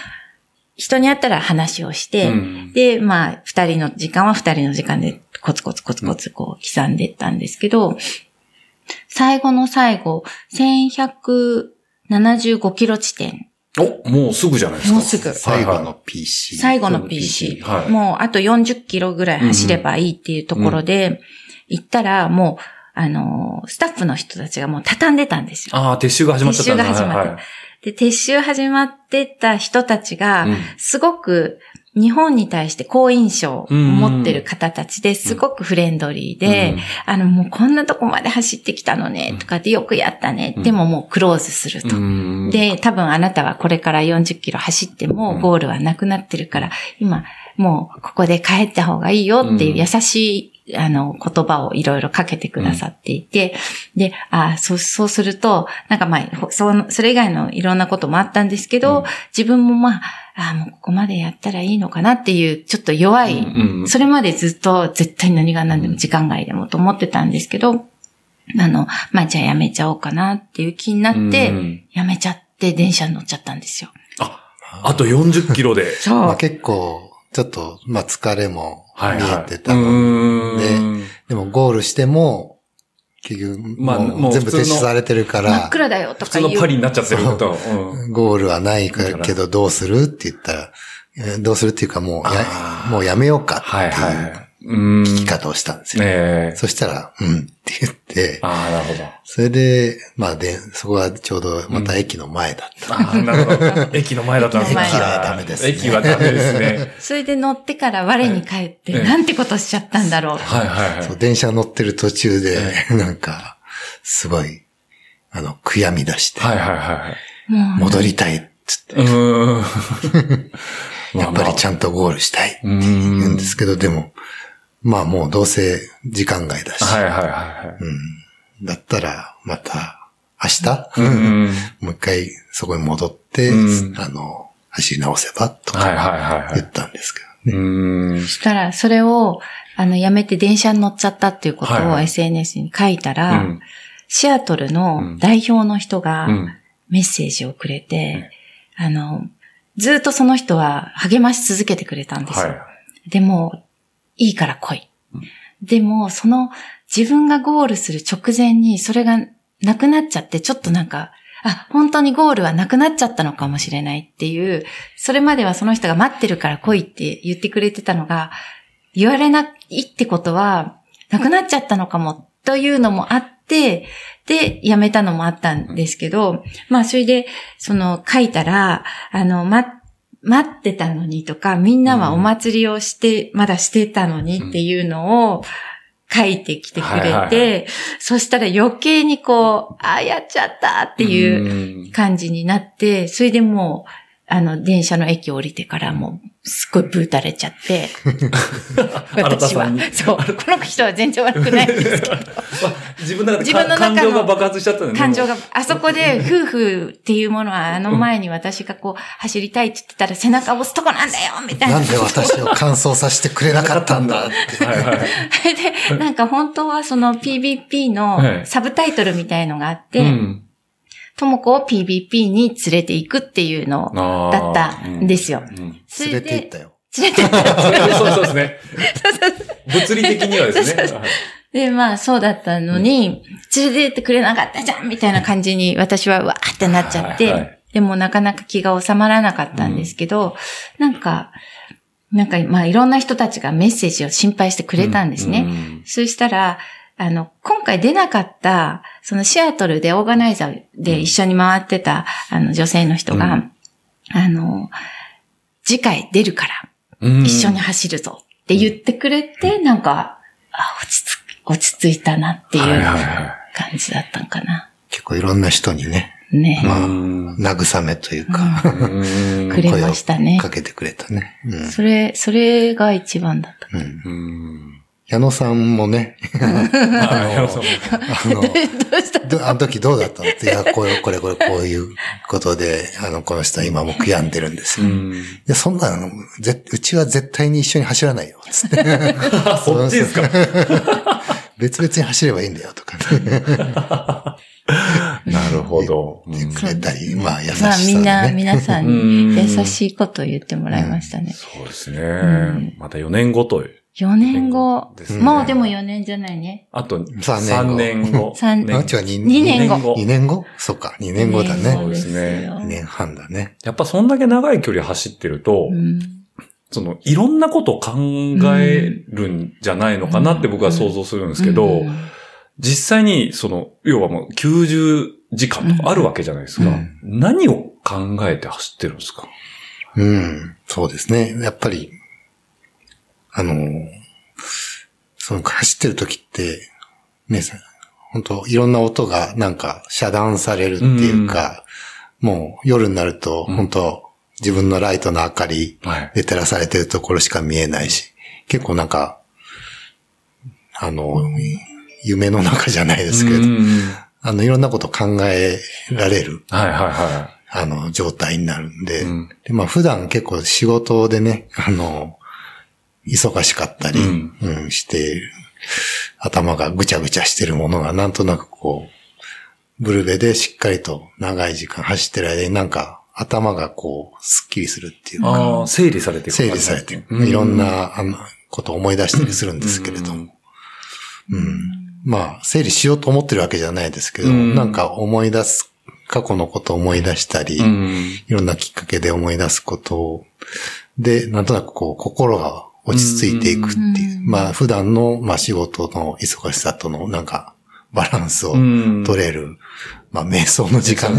人に会ったら話をして、うん。で、まあ、二人の時間は二人の時間でコツコツコツコツこう刻んでいったんですけど、最後の最後、1175キロ地点、お、もうすぐじゃないですか。もうすぐ。最後の PC。最後の PC、はい。もうあと40キロぐらい走ればいいっていうところで、行ったらもう、あのー、スタッフの人たちがもう畳んでたんですよ。ああ、撤収が始まっちゃったんだ。撤収が始まった。はいはい。で、撤収始まってた人たちがうん、すごく日本に対して好印象を持ってる方たちですごくフレンドリーで、うん。あの、もうこんなとこまで走ってきたのね、とかってよくやったね。うん。でももうクローズすると。うん。で、多分あなたはこれから40キロ走ってもゴールはなくなってるから、今、もうここで帰った方がいいよっていう優しい、あの、言葉をいろいろかけてくださっていて、で、あそう、そうすると、なんかまあ、ほその、それ以外のいろんなこともあったんですけど、うん。自分もまあ、あもうここまでやったらいいのかなっていう、ちょっと弱い、うんそれまでずっと絶対何が何でも時間外でもと思ってたんですけど、あの、まあ、じゃあやめちゃおうかなっていう気になって、うんやめちゃって電車に乗っちゃったんですよ。あ、あと40キロで。そう。まあ、結構、ちょっと、まあ疲れも見はいはい。えてたので、うーんでもゴールしても、結局、まあももうう全部撤収されてるか真っら、暗だよと普か言う。通のパリになっちゃってること。う んゴールはないかけどどうするって言ったら、えーどうするっていうかもうやもうやめようかってはいはいはい。うん。聞き方をしたんですよ。ええ。そしたら、うんって言って、ああ、なるほど。それで、まあで、そこはちょうどまた駅の前だった。ああ、なるほど。駅の前だったんですね駅はダメですね駅はダメですね。それで乗ってから我に返って、ええなんてことしちゃったんだろう。はいはいはいそう。電車乗ってる途中で、なんか、すごい、あの、悔やみ出して、はいはいはい。戻りたいっつって、うーん。やっぱりちゃんとゴールしたいってう言ーん。うんですけど、でも、まあもうどうせ時間外だし、はいはいはいはい。うん、だったらまた明日、うん。もう一回そこに戻って、うんあの、走り直せばとはいかはいはいはい。言ったんですけどね。うーん。そしたら、それを、あの、やめて電車に乗っちゃったっていうことをはいはい SNS に書いたら、うんシアトルうんの代表の人がうんメッセージをくれて、あの、ずっとその人は励まし続けてくれたんですよ。はい。でも、いいから来い。でも、その自分がゴールする直前にそれがなくなっちゃって、ちょっとなんか、あ、本当にゴールはなくなっちゃったのかもしれないっていう、それまではその人が待ってるから来いって言ってくれてたのが、言われないってことは、なくなっちゃったのかも、というのもあって、で、辞めたのもあったんですけど、まあ、それで、その、書いたら、あの、ま、待ってたのにとか、みんなはお祭りをして、まだしてたのにっていうのを書いてきてくれて、そしたら余計にこう、あ、やっちゃったっていうう感じになって、それでもう、あの、電車の駅降りてからもう、すっごいブーたれちゃって。私は。そう。この人は全然悪くないんですけど。自分の中で自分の中の感情が爆発しちゃったんだよね。感情が、あそこで 夫婦っていうものは、あの前に私がこう、走りたいって言ってたら背中を押すとこなんだよみたいな。なんで私を乾燥させてくれなかったんだって。はいはい。で、なんか本当はその PVP はいのサブタイトルみたいのがあって、うんともこを PVP に連れて行くっていうのだったんですよ。うんそ連れて行ったよ。連れて行った。そうそうですね。物理的にはですね。で、まあそうだったのに、連れて行ってくれなかったじゃんみたいな感じに私はわーってなっちゃって、はいはいでもなかなか気が収まらなかったんですけど、なんか、なんかまあいろんな人たちがメッセージを心配してくれたんですね。うんそしたら、あの、今回出なかった、そのシアトルでオーガナイザーで一緒に回ってた、あの、女性の人が、うんあの、次回出るから、うん一緒に走るぞって言ってくれて、なんか、あ、落ち着く、落ち着いたなっていうはいはいは感じだったんかな。結構いろんな人にね、ね。まあうん慰めというか、うんくれましたね声をかけてくれたね。うんそれ、それが一番だった。うん。うん矢野さんもね、はいそうあの、どあの時どうだったの？って、いや、これ、これ、これ、こういうことで、あの、この人は今も悔やんでるんですよ。いうんや、そんなの、ぜ、うちは絶対に一緒に走らないよ、つって。あ そっちですか？別々に走ればいいんだよ、とか、ね、なるほど。言ってくれたり、まあ、優しさまあみんな、でね。皆さんうんに優しいことを言ってもらいましたね。そうですんね。また4年後という。4年後です。ねもうでも4年じゃないね。あと三年後3年後。三あ、違う、2, 二年後2年後そっか、2年後だ二年後ね。ですねよ2年半だね。やっぱそんだけ長い距離走ってると、うんその、いろんなことを考えるんじゃないのかなって僕は想像するんですけど、うん実際に、その、要はもう90時間とかあるわけじゃないですか。うん何を考えて走ってるんですか？うん、そうですね。やっぱり、あの、その走ってる時って、ね、さ本当いろんな音がなんか遮断されるっていうか、もう夜になると、うん。本当自分のライトの明かりはい。で照らされてるところしか見えないし、結構なんか、あの、夢の中じゃないですけど、うんあの、いろんなこと考えられる、はいはいはあの、状態になるんで、うん。で、まあ普段結構仕事でね、あの、忙しかったり、ううんしている、頭がぐちゃぐちゃしてるものがなんとなくこう、ブルベでしっかりと長い時間走ってる間になんか頭がこう、スッキリするっていうい。か、整理されていく感じ整理されていく。ういろんな、あの、ことを思い出したりするんですけれども。うんうん。まあ、整理しようと思ってるわけじゃないですけど、うんなんか思い出す、過去のことを思い出したり、うんいろんなきっかけで思い出すことを、で、なんとなくこう、心が落ち着いていくっていう。うん。まあ、普段の、まあ、仕事の忙しさとの、なんか、バランスをうん。取れる、まあ、瞑想の時間。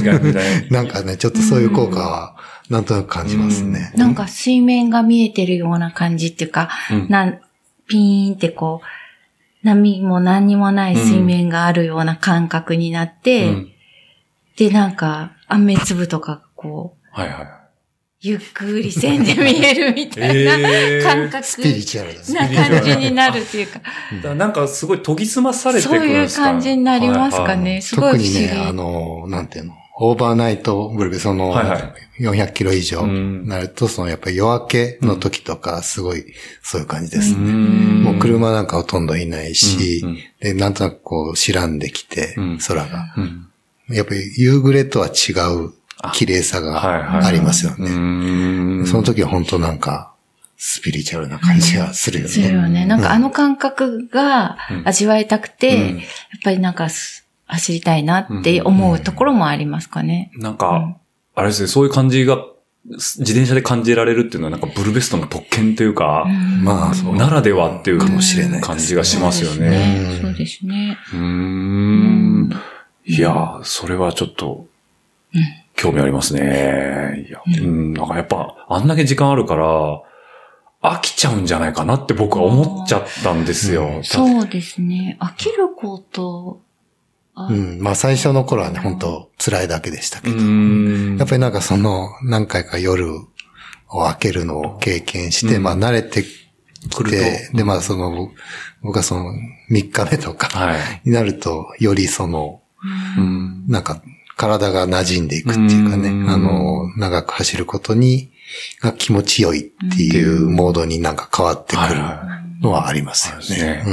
な。んかね、ちょっとそういう効果は、なんとなく感じますね。なんか水面が見えてるような感じっていうか、うん。なん、ピーンってこう、波も何にもない水面があるような感覚になって、うん。で、なんか、雨粒とかこう、はいはい。ゆっくり線で見えるみたいなえー。感覚スピリチュアルですね。な感じになるっていうか、だからなんかすごい研ぎ澄まされてくそういうるんですか？感じになりますか。ね。すごい不思議。特にね、あの、なんていうの、オーバーナイトブルベ、その、はいはい。400キロ以上うんなると、そのやっぱり夜明けの時とか、すごい、そういう感じです。うね。ん。もう車なんかほとんどいないし、で、なんとなくこう、白んできて、うん。空が。うん。やっぱり夕暮れとは違う綺麗さがありますようね。んその時は本当なんか、スピリチュアルな感じがするよね。するよね。なんかあの感覚が味わいたくて、うんやっぱりなんかす走りたいなって思うところもありますかね。なんかうん、あれですね、そういう感じが、自転車で感じられるっていうのはなんかブルベストの特権というか、まあ、そう。ならではっていうかもしれない感じがしますよね。そうですね。うーん。いやー、それはちょっと、興味ありますね。いや、うん、なんかやっぱ、あんだけ時間あるから、飽きちゃうんじゃないかなって僕は思っちゃったんですよ。そうですね。飽きることあうん。まあ最初の頃はね、本当辛いだけでしたけど。んやっぱりなんかその、何回か夜を開けるのを経験して、うんまあ慣れてきて、とで、まあその、僕はその3日目とかはい。になると、よりその、うん。なんか体が馴染んでいくっていうかね、うん。あの、長く走ることに、が気持ちよいっていうモードになんか変わってくるのはありますよね。うん。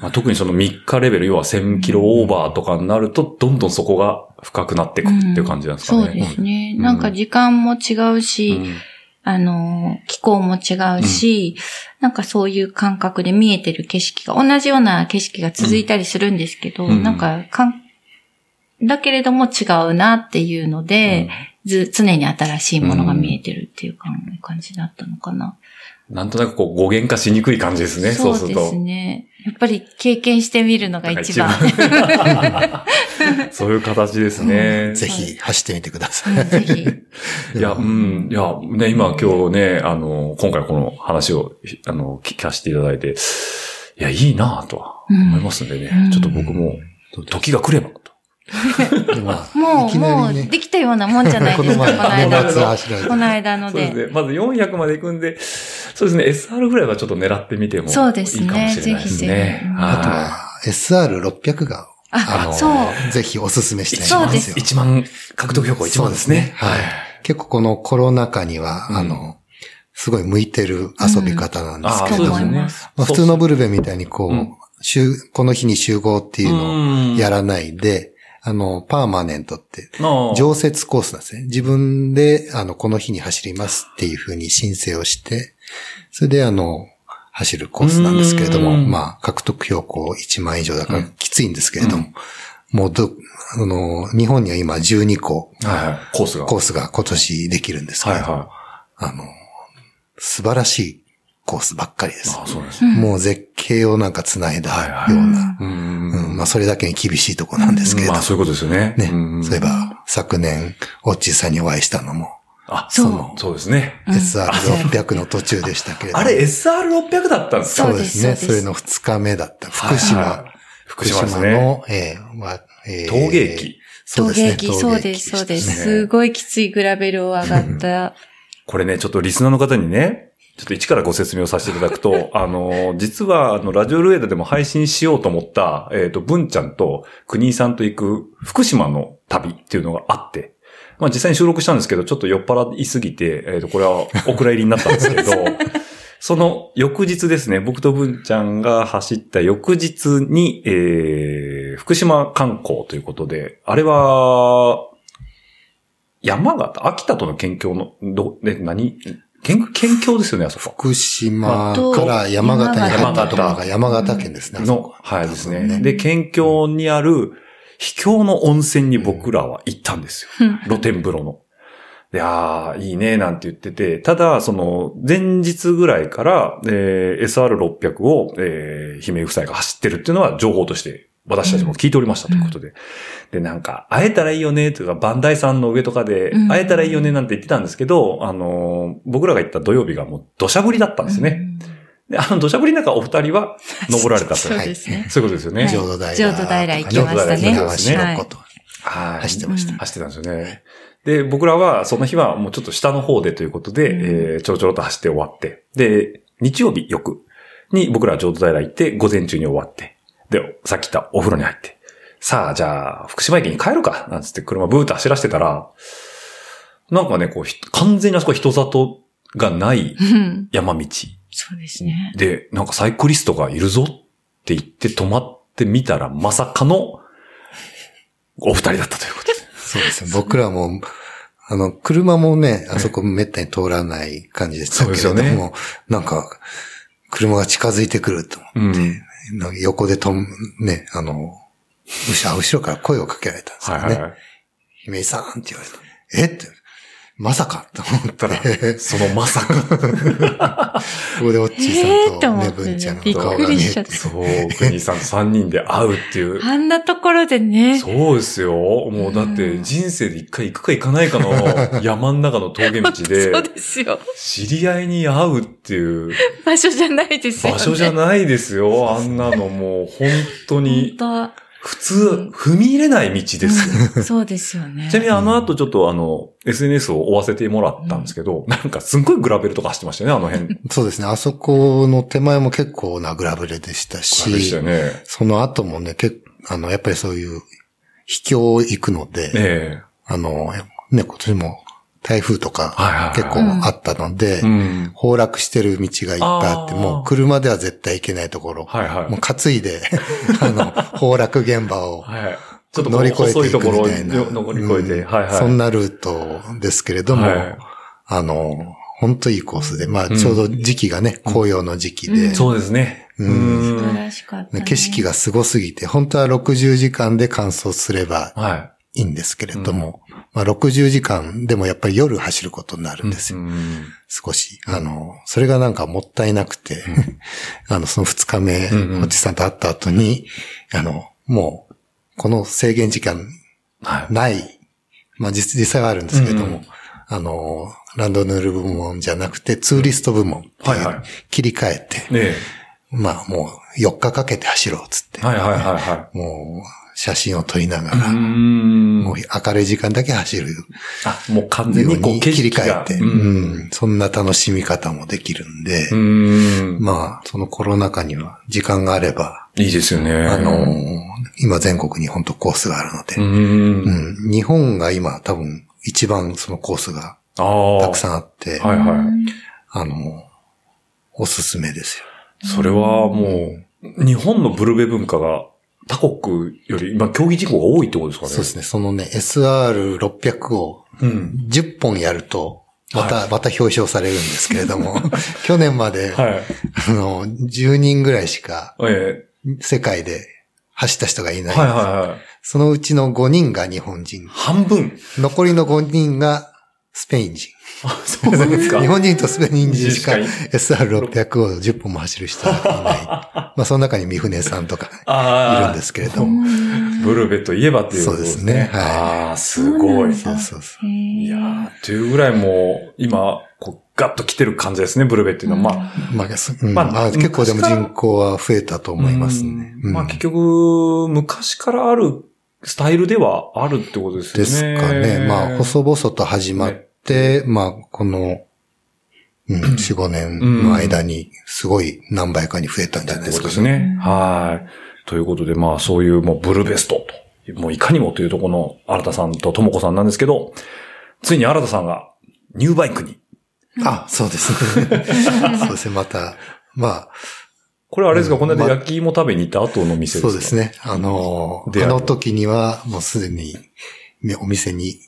まあ、特にその3日レベル、要は1000キロオーバーとかになると、どんどんそこが深くなっていくっていう感じなんですかね。そうですね。うんなんか時間も違うし、うん。あの、気候も違うし、なんかそういう感覚で見えてる景色が、同じような景色が続いたりするんですけど、うん。なんかかん、だけれども違うなっていうので、ず、常に新しいものが見えてるっていう感感じだったのかな。なんとなくこう語源化しにくい感じですね、そうすると。そうですね。やっぱり経験してみるのが一番。そういう形ですね。ぜひ走ってみてください。うんぜひ。いや、うん、いや、ね、今今日ね、あの、今回この話を、あの、聞かせていただいて、いや、いいなぁとは思いますんでね、うんちょっと僕も、時が来ればも、いうきもう、できたようなもんじゃないこですか、この間夏の。この間ので。そうですね。まず400まで行くんで、そうですね、SR ぐらいはちょっと狙ってみてもいいかそうもしれですねないですね。ぜひあとはは、SR600 が、あの、そうぜひおすすめしたいんですよい。。1万、獲得標高1万ですね。はい。結構このコロナ禍には、うんあの、すごい向いてる遊び方なんですけど、ああ、そうですね思いまあ、普通のブルベみたいにこう、うん週この日に集合っていうのをやら、らないで、あの、パーマネントって、の常設コースなんですね。自分で、あの、この日に走りますっていうふうに申請をして、それで、あの、走るコースなんですけれども、うん。まあ、獲得標高1万以上だからうん。きついんですけれども、もうど、あの、日本には今12個はいはい、コースが。コースが今年できるんですけれども、はいはあの、素晴らしいコースばっかりですい。あ。あ、そうです。もう絶景をなんか繋いだような、まあそれだけに厳しいとこなんですけれども、まあ、そういうことですよね。ね、んそういえば昨年、オッチーさんにお会いしたのも、あ、そうのそうですね。うん SR600 の途中でしたけれども。あれ SR600 だったんですか？そうですね。それの2日目だった。福はい島、はい福福島。の、えーまあえー陶芸機。そうですね。陶芸機そうです、そうです。ねすごいきついグラベルを上がった。これね、ちょっとリスナーの方にね、ちょっと一からご説明をさせていただくと、あの、実は、あの、ラジオルエダでも配信しようと思った、えっ、と、文ちゃんと国井さんと行く福島の旅っていうのがあって、まあ実際に収録したんですけど、ちょっと酔っ払いすぎて、えっ、と、これはお蔵入りになったんですけど、その翌日ですね、僕と文ちゃんが走った翌日に、えー、福島観光ということで、あれは、山形、秋田との県境の、ど、ね、何県、県境ですよね、あそこ。福島から山形に入ったところが山形県ですね。のこ、はいですね。ねで、県境にある秘境の温泉に僕らは行ったんですよ。露天風呂の。で、ああ、いいね、なんて言ってて、ただ、その、前日ぐらいから、えー SR600 を、えー、姫夫妻が走ってるっていうのは情報として、私たちも聞いておりましたということで。で、なんか、会えたらいいよね、というか、バンダイさんの上とかでうん、会えたらいいよね、なんて言ってたんですけど、あのー僕らが行った土曜日がもう土砂降りだったんですね。で、あの土砂降りの中お二人は 登られたと。そうですね。そういうことですよね。はい浄土平。浄土平行きましたね沖縄市のこと。はい。走ってました。うん走ってたんですよね。で、僕らはその日はもうちょっと下の方でということで、うんえーちょろちょろと走って終わって、で、日曜日翌に僕らは浄土平行って、午前中に終わって、で、さっき言ったお風呂に入って、さあ、じゃあ、福島駅に帰るか。なんつって車ブーッと走らせてたら、なんかね、こう、ひ完全にあそこ人里がないうん。山道。そうですね。で、なんかサイクリストがいるぞって言って止まってみたら、まさかのお二人だったということで。そうですね。僕らも、あの、車もね、あそこめったに通らない感じでしたけれども、そうですよなんか、車が近づいてくると思って、うん横でとん、ね、あの、後ろ後ろから声をかけられたんですよね。はいはいはい。姫井さんって言われた。え？って、まさかと思ったら、そのまさか。ここでオッチえーーさんとね、文ちゃんのびっくり顔が見えてしちゃっ、たそう、国さんと三人で会うっていう。あんなところでね。そうですよ。もうだって人生で一回行くか行かないかの 山の中の峠道そうで、ですよ。知り合いに会うっていう場所じゃないですよね。場所じゃないですよ。あんなのもう本当に。本普通、踏み入れない道ですよ。そうですよね。ちなみにあの後ちょっとあの、SNS を追わせてもらったんですけど、なんかすんごいグラベルとか走ってましたよね、あの辺。そうですね。あそこの手前も結構なグラブレでしたし、でしたよね。その後もね、結あの、やっぱりそういう秘境行くので、えあの、ね、今年も台風とか結構あったので。崩落してる道がいっぱいあって、もう車では絶対行けないところ、はいはい。もう担いで、あの、崩落現場をはい。ちょっと乗り越えていくみたいな。乗り越えて、うんはいはい。そんなルートですけれども、はいあの、本当いいコースで、まあ、うんちょうど時期がね、紅葉の時期で、うんそうですね。うん素晴ん。らしかった、ね。景色がすごすぎて、本当は60時間で完走すればはいいんですけれども、まあ60時間でもやっぱり夜走ることになるい。んですよ。うん少し。あの、それがなんかもったいなくて、あの、その2日目、うんうんおじさんと会った後に、あの、もう、この制限時間はい。ない、まあ実実際はあるんですけれども、あの、ランドヌール部門じゃなくて、ツーリスト部門っていう切り替えて、ねまあもう4日かけて走ろうっつって、え。はいはいはいはもう写真を撮りながい。ら、んもう明るい時間だけ走るよあ、もう完全うにこうに切り替えて、そんな楽しみ方もできるんで、うん。まあ、そのコロナ禍には時間があれば、いいですよね。あの、今全国に本当コースがあるので、日本が今多分一番そのコースが。たくさんあって、はいはい。あの、おすすめですよ。それはもう、日本のブルベ文化が他国より、今、競技人口が多いってことですかね。そうですね。そのね、SR600 をうん。10本やると、また、また表彰されるんですけれども、去年まで、はい。あの、10人ぐらいしかえ世界で走った人がいえない。はいはいはい。そのうちの5人が日本人。半分。残りの5人がスペイン人。あ、そうなんですか。日本人とスペイン人しか確 SR600 を10本も走る人はいない。まあその中に三船さんとか。いるんですけれども。ブルベといえばっていうことですね。そうですねはいああ、すごい。そうそうそう。いやー、というぐらいもう、今、こう、ガッと来てる感じですね、ブルベっていうのは。まあ、まあ、すうんまあまあ結構でも人口は増えたと思いますね。うんうんまあ結局、昔からあるスタイルではあるってことですよでね。すかね。まあ、細々と始まって、まあ、この、うん、4、5年の間に、すごい何倍かに増えたんじゃないですかね。ことですね。はい。ということで、まあそういうもうブルベストと、もういかにもというところの新田さんと智子さんなんですけど、ついに新田さんがニューバイクに。あ、そうですね。そうですね。また、まあ、これあれですか、うんこの間まあ焼き芋食べに行った後の店ですか？そうですね。あの、であの時にはもうすでに、ね、お店に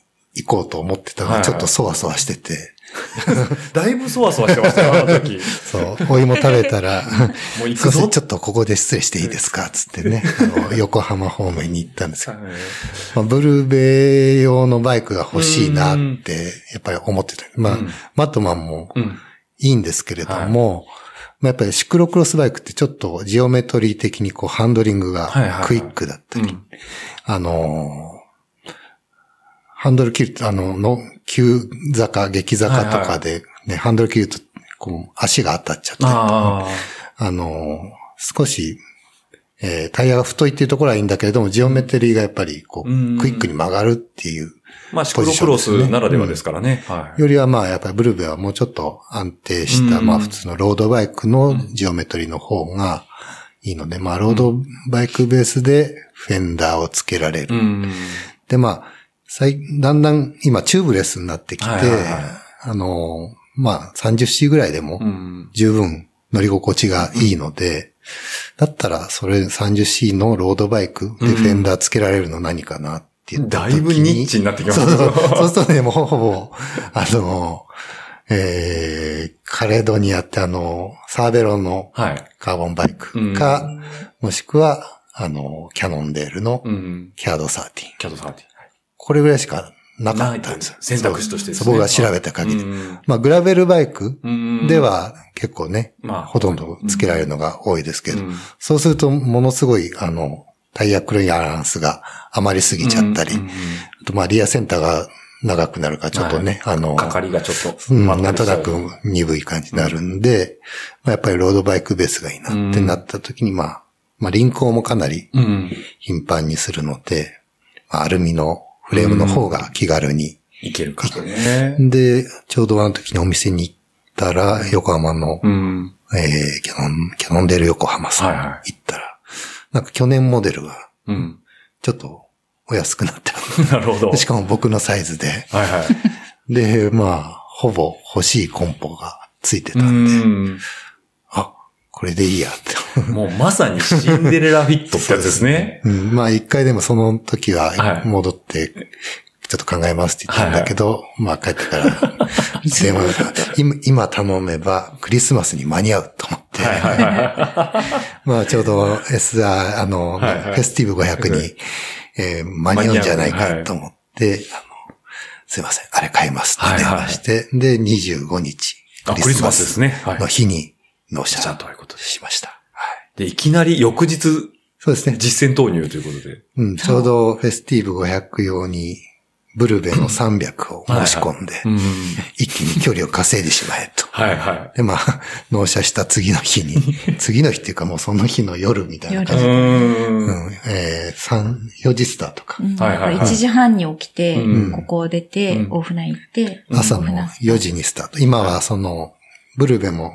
行こうと思ってたのはいはい。がちょっとそわそわしてて、だいぶそわそわしてましたよ、あの時。そう、お芋食べたら、もう行くぞ。ちょっとここで失礼していいですか？つってね、あの、横浜方面に行ったんですけど、まあ、ブルーベ用のバイクが欲しいなって、やっぱり思ってた。まあ、うん。マットマンもうん。いいんですけれども、まあ、やっぱりシクロクロスバイクってちょっとジオメトリー的にこうハンドリングがはいはいはい。クイックだったり、うん。あのーハンドル切ると、あの、の、急坂、激坂とかでね、ハンドル切ると、こう、足が当たっちゃったりとか、ああのー少し、えータイヤが太いっていうところはいいんだけれども、ジオメトリーがやっぱり、こう、うんクイックに曲がるっていう、あ。まあ、シクロクロスならではですからね。はい。よりはまあ、やっぱりブルーベはもうちょっと安定した、うんまあ普通のロードバイクのジオメトリーの方がいいので、まあロードバイクベースでフェンダーをつけられる。うん。で、まあ、最だんだん今チューブレスになってきて、はいはいはいあの、まあ 30C ぐらいでもうん。十分乗り心地がいいので、だったらそれ 30C のロードバイクでフェンダーつけられるの何かなって言っただ時にいぶニッチになってきましたそうそう。そうするとね、もうほぼ、あの、えー、カレドニアってあの、サーベロのはい。カーボンバイクか、もしくは、あの、キャノンデールのうん。キャード13。キャドサーティこれぐらいしかなかったんですよ。選択肢としてですね。僕が調べた限り。うんまあ、グラベルバイクうんでは結構ね、まあほとんどつけられるのが多いですけど、うん。そうするとものすごい、あの、タイヤクリアランスが余りすぎちゃったり、あとまあリアセンターが長くなるからちょっとね、あの、かかりがちょっと。うん、なんとなく鈍い感じになるんで、まあ、やっぱりロードバイクベースがいいなってなった時に、まあ、まあ輪行もかなりうん。頻繁にするので、まあアルミのフレームの方が気軽に。いけるかとね。で、ちょうどあの時にお店に行ったら、横浜の、うん。えー、キャノン、キャノンデル横浜さんはいは行ったら、なんか去年モデルがうん。ちょっとお安くなって なるほど。る。しかも僕のサイズで。はいはい。で、まあ、ほぼ欲しいコンポがついてたうんで、ん。あ、これでいいやって。もうまさにシンデレラフィットってやつですね。うん、まあ一回でもその時ははい戻って、ちょっと考えますって言ったんだけど、まあ帰ってから、今今頼めばクリスマスに間に合うと思って、はいはいは まあちょうど SR、あの、はいはいフェスティブ500に、えー間に合うんじゃないかと思って、あの、すいません、あれ買いますって電話して、で、25日、い。あ、クリスマスですね。はいの。日に納ちゃ車んということで。しました。はい。で、いきなり翌日、そうですね。実践投入ということで。うん、ちょうどフェスティブ500用に、ブルベの300を申し込んで、うん。一気に距離を稼いでしまえと。はいはで、まあ、納車した次の日に、次の日っていうかもうその日の夜みたいな感い。じで、うん。うん、えー、3、4時スタートか。うんはいはいはい1時半に起きて、うんここを出て、うんオフナイン行って、朝のオフナイン4時にスタート。今はその、ブルベも、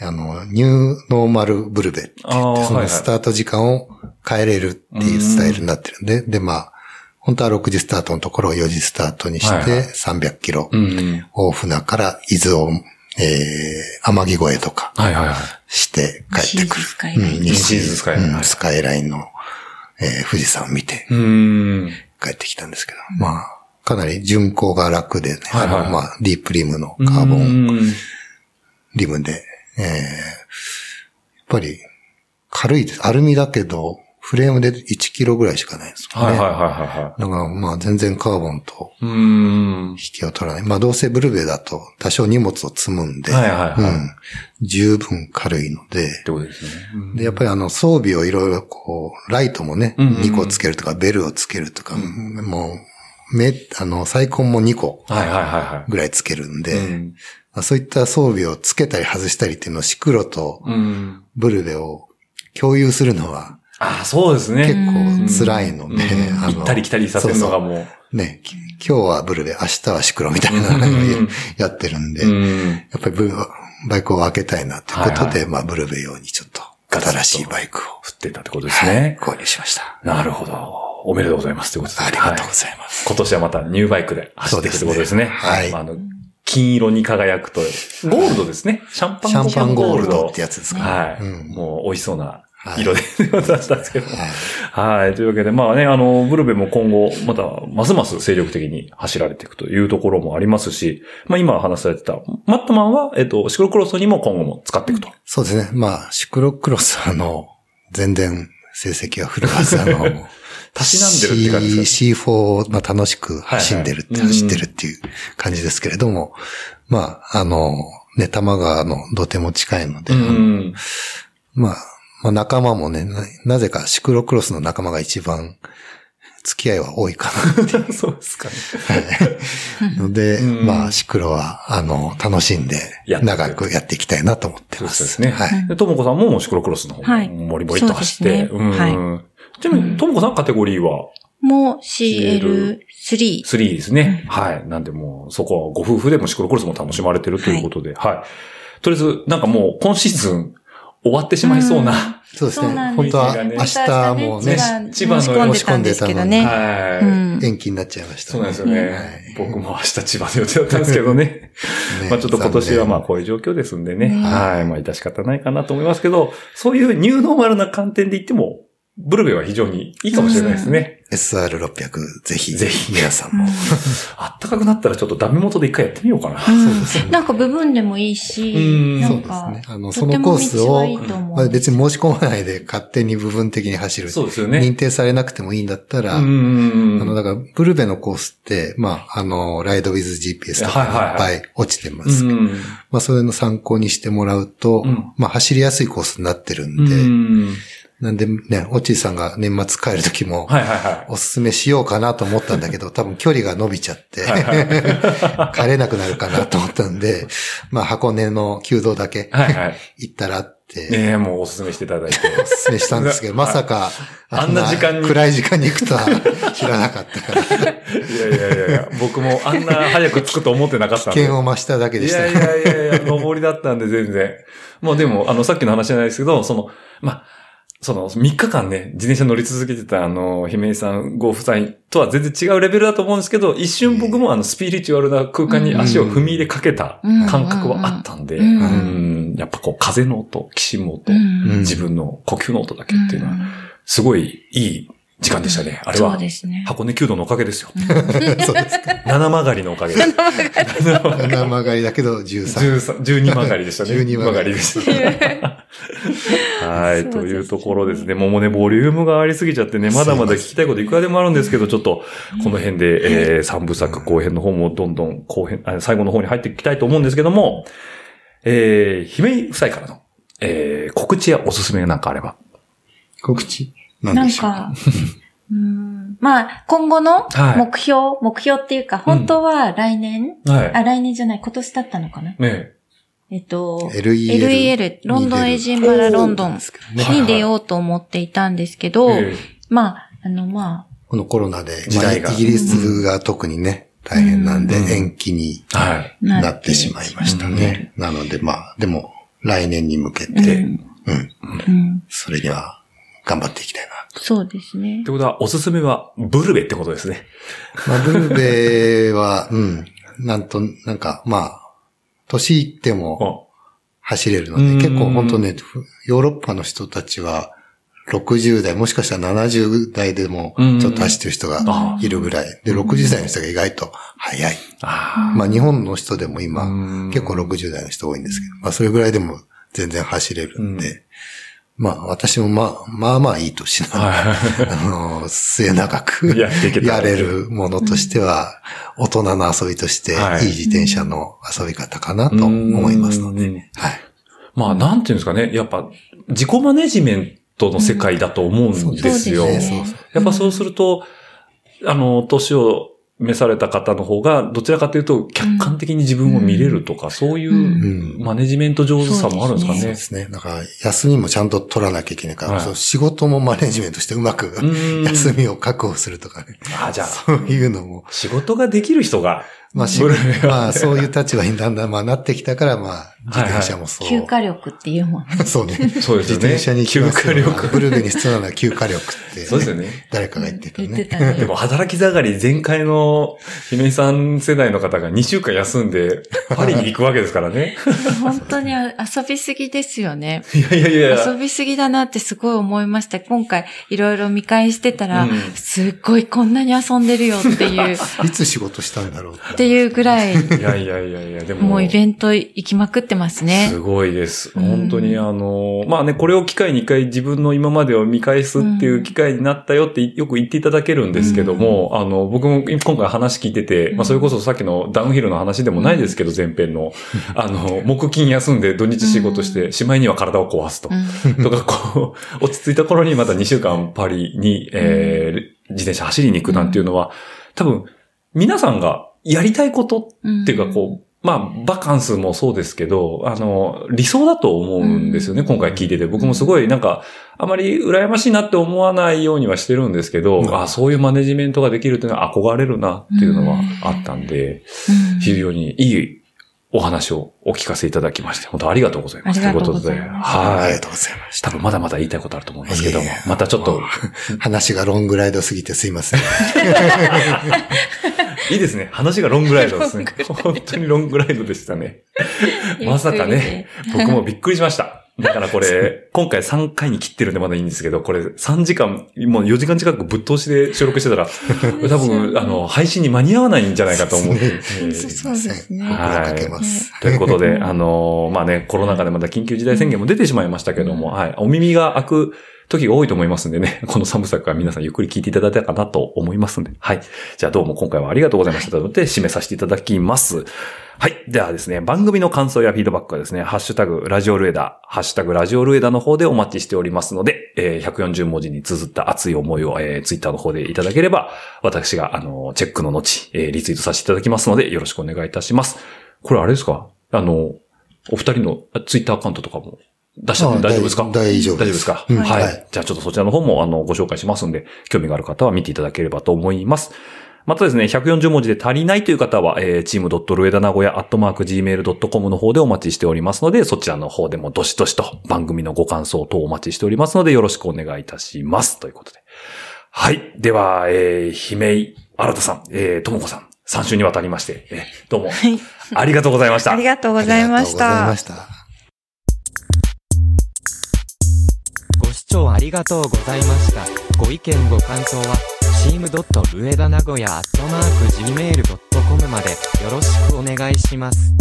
あの、ニューノーマルブルベって言って、そのスタート時間を変えれるっていうスタイルになってるんで、で、まあ、本当は6時スタートのところを4時スタートにして、はいはい300キロ、うん。大船から伊豆を、えー、天城越えとかはいはいはい。して帰ってくる。西伊豆スカイラインうん西伊豆スカイラインうんスカイラインの、えー富士山を見てうん。帰ってきたんですけど、まあ、かなり巡航が楽でね、はいはいあの、まあ、ディープリムのカーボンン。リムで、えー、やっぱり軽いです。アルミだけど、フレームで1キロぐらいしかないんですよね。はいはいはいはいはだからまあ全然カーボンとい。うん。引きを取らない。まあどうせブルベだと多少荷物を積むんで、はいはいはいうん、十分軽いので、ってことですね。うんで、やっぱりあの装備をいろいろこう、ライトもね、うんうん2個つけるとか、ベルをつけるとか、もう、め、あの、サイコンも2個はいはいはいはい。ぐらいつけるんで、うんまあそういった装備をつけたり外したりっていうのをシクロとうん。ブルベを共有するのはああ、そうです結ね。構辛いので、うんあの行ったり来たりさせるのがもう。そうそうね、き今日はブルベ、明日はシクロみたいなのをうん やってるんで、うん。やっぱりバイクを分けたいなということで、はいはまあブルベ用にちょっと新しいバイクを、振ってたってことですね。購入しました。なるほど。おめでとうございます。ということで。ありがとうごはいざいます。今年はまたニューバイクで走っていくってことですね。すねはいまああの、金色に輝くと、ゴールドですね。シャンパンシャンパンゴールドゴールドってやつですか。はい。うんもう美味しそうなはい 色で出したんですけど。はい。はい。というわけで、まあね、あの、ブルベも今後、また、ますます精力的に走られていくというところもありますし、まあ今話されてた、マットマンは、えっと、シクロクロスにも今後も使っていくと。そうですね。まあ、シクロクロスはあの、全然成績は振るはず、あの、たしなんでるって感じです C- C4 を、まあ、楽しく走んでるって、はいはい走ってるっていう感じですけれども、まあ、あの、ね、玉川の土手も近いので、うん。まあ、まあ仲間もねな、なぜかシクロクロスの仲間が一番付き合いは多いか そうですかね。な。ので、うんまあ、シクロは、あの、楽しんで、長くやっていきたいなと思ってそうます。ですね。はい。で、ともこさんもシクロクロスの方はいもモリモリっと走って。そうですねはいうん。ちなみに、ともこさんカテゴリーは？もう CL3。3ですね。はい。なんでもう、そこはご夫婦でもシクロクロスも楽しまれてるということで、はい。とりあえず、なんかもう、今シーズン終わってしまいそうな、そうですね。そうです本当はね明日もね、千葉の申し込んでたんですけどね。はい。うん延期になっちゃいました、そうなんですよね。はい僕も明日千葉の予定だったんですけどね。ね まあちょっと今年はまあ残こういう状況ですんでね。ねはい。まあ致し方ないかなと思いますけど、そういうニューノーマルな観点で言っても、ブルベは非常にいいかもしれないですね。念 SR600、ぜひ、ぜひ皆さんも。あったかくなったらちょっとダメ元で一回やってみようかな。うんなんか部分でもいいしうん、そうですなんかね。、あの、とそのコースを別に申し込まないで勝手に部分的に走る。そうですよね。認定されなくてもいいんだったら、うあの、ん。だから、ブルベのコースって、まあ、あの、ライドウィズ GPS とかはいはいはいいっぱい落ちてます。うん。まあ、それの参考にしてもらうと、うんまあ、走りやすいコースになってるんうで、ん。なんでね、オッチーさんが年末帰る時も。おすすめしようかなと思ったんだけど、多分距離が伸びちゃって、帰れなくなるかなと思ったんで、まあ箱根の旧道だけはいはい。行ったらってて、ねえ、もうおすすめしていただいて。おすすめしたんですけど、まさか、あんな時間に暗い時間に行くとは知らなかったから、いやいやいやいや、僕もあんな早く着くと思ってなかったんで。危険を増しただけでした。いやいやいやいや、登りだったんで全然。まあでも、あの、さっきの話じゃないですけど、その、まあ、その、3日間ね、自転車乗り続けてた、あの、姫井さんご夫妻とは全然違うレベルだと思うんですけど、一瞬僕もあの、スピリチュアルな空間に足を踏み入れかけた感覚はあったんで、やっぱこう、風の音、騎士の音、うん。自分の呼吸の音だけっていうのは、すごいいい時間でしたね。あれは、ですね。箱根弓道のおかげですよ。そうですか。七曲がりのおかげです。七曲がりだけど13。13 12曲がりでしたね。12曲がりでした。はい、というところですね。もうね、ボリュームがありすぎちゃってね、まだまだ聞きたいこといくらでもあるんですけど、ちょっと、この辺で、えー、三部作後編の方もどんどん後編、あ最後の方に入っていきたいと思うんですけども、えー、姫井夫妻からの、えー、告知やおすすめなんかあれば。告知ななんんでしょう。か、うん。まあ、今後のはい。目標、目標っていうか、本当は来年、はい。あ、来年じゃない、今年だったのかな？ねえ。っと、LEL LEL、ロンドンエジンバラロンドンに出ようと思っていたんですけど、えまあ、あの、まこのコロナで時代、が。イギリスが特にね、大変なんでうん。延期にはい。あ、なってしまいましたね。なのでまあ、でも来年に向けて、うん。うん、うん、それには頑張っていきたいな。そうですねっ。てことは、おすすめは、ブルベってことですね。まあ、ブルベは、うん、なんと、なんか、まあ、年いっても走れるのうんで、結構本当ね、ヨーロッパの人たちは、60代、もしかしたら70代でもうん、ちょっと走ってる人がいるぐらい。で、60代の人が意外と早い。あまあ、日本の人でもあ。今、うん結構60代の人多いんですけど、まあ、それぐらいでも全然走れるんで、まあ、私もまあ、まあまあいい年なので、は あの、末永くやれるものとしては、大人の遊びとして、はい。いい自転車の遊び方かなと思いますので、うん。はい。まあ、なんていうんですかね。やっぱ、自己マネジメントの世界だと思うんですよ。そうですね。やっぱそうすると、あの、年を召された方の方が、どちらかというと、客観的に自分を見れるとか、そういううんマネジメント上手さもあるんですかねそうで。すね。だから、休みもちゃんと取らなきゃいけないから、はいそう仕事もマネジメントしてうまくうん休みを確保するとかね。あじゃあ、そういうのも、仕事ができる人が、まあ、まあ、そういう立場にだんだんまあなってきたから、まあ、自転車もそう。休暇力っていうもん。そうね。そうですよね自転車に休暇力ブルベに必要なのは休暇力って、そうですよね。誰かが言ってたね。言ってたね。でも、働き盛り全開の姫井さん世代の方が2週間休んで、パリに行くわけですからね。本当に遊びすぎですよね。いやいやいや遊びすぎだなってすごい思いました。今回いろいろ見返してたら、うんすっごいこんなに遊んでるよっていう、っいつ仕事したんだろうってていうぐらい、いやいやいやいや、でも。もうイベント行きまくってますね。す。ごいです。うん。本当にあの、まあね、これを機会に一回自分の今までを見返すっていう機会になったよってよく言っていただけるんですけども、あの、僕も今回話聞いてて、まあそれこそさっきのダウンヒルの話でもないですけど、前編の、あの、木金休んで土日仕事して、しまいには体を壊すと。うん。とか、こう、落ち着いた頃にまた2週間パリに、えー自転車走りに行くなんていうのは、多分、皆さんがやりたいことっていうか、こう、まあ、バカンスもそうですけど、あの、理想だと思うんですよね、うん。今回聞いてて。僕もすごいなんか、あまり羨ましいなって思わないようにはしてるんですけど、うん。あそういうマネジメントができるっていうのは憧れるなっていうのはあったんで、うん。非常にいいお話をお聞かせいただきまして、本当ありがとうございます。ありがとうございうことで、はいありが。とうございました。多分まだまだ言いたいことあると思いますけどもまたちょっと、話がロングライドすぎてすいません。いいですね。話がロングライドですね。本当にロングライドでしたね。まさかね、僕もびっくりしました。だからこれ、今回3回に切ってるんでまだいいんですけど、これ3時間、もう4時間近くぶっ通しで収録してたら、多分、あの、配信に間に合わないんじゃないかと思って。えーすいません。そうですねご苦労かけます。ということで、う んあのーまあね、コロナ禍でまた緊急事態宣言も出てしまいましたけども、はい、お耳が開く時が多いと思いますんでね、この寒さから皆さんゆっくり聞いていただいたかなと思いますんで、はい。じゃあどうも今回はありがとうございましたということで、締めさせていただきます。はい。ではですね、番組の感想やフィードバックはですね、ハッシュタグ、ラジオルエダ、ハッシュタグ、ラジオルエダの方でお待ちしておりますので、えー140文字に綴った熱い思いを、えー、ツイッターの方でいただければ、私が、あのーチェックの後、えーリツイートさせていただきますので、よろしくお願いいたします。これあれですか？あの、お二人のツイッターアカウントとかも出しちゃって大丈夫ですか？あ大丈夫です大丈夫ですか、うんはい、はいじゃあちょっとそちらの方もあのご紹介しますんで、興味がある方は見ていただければと思います。またですね、140文字で足りないという方は、えー、チームドットルエダ名古屋アットマーク gmail.com の方でお待ちしておりますので、そちらの方でもどしどしと番組のご感想等お待ちしておりますので、よろしくお願いいたします。ということで。はい。では、えー、姫井新さん、えー、ともこさん、3週にわたりまして、えー、どうも、はい。ありがとうございましたあり。がとうございましありがとうございたま。した。ご視聴ありがとうございました。ご意見ご感想は、チームドット上田名古屋アットマーク gmail.com までよろしくお願いします。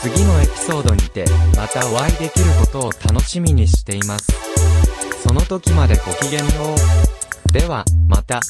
次のエピソードにて、またお会いできることを楽しみにしています。その時までごきげんよう。では、また。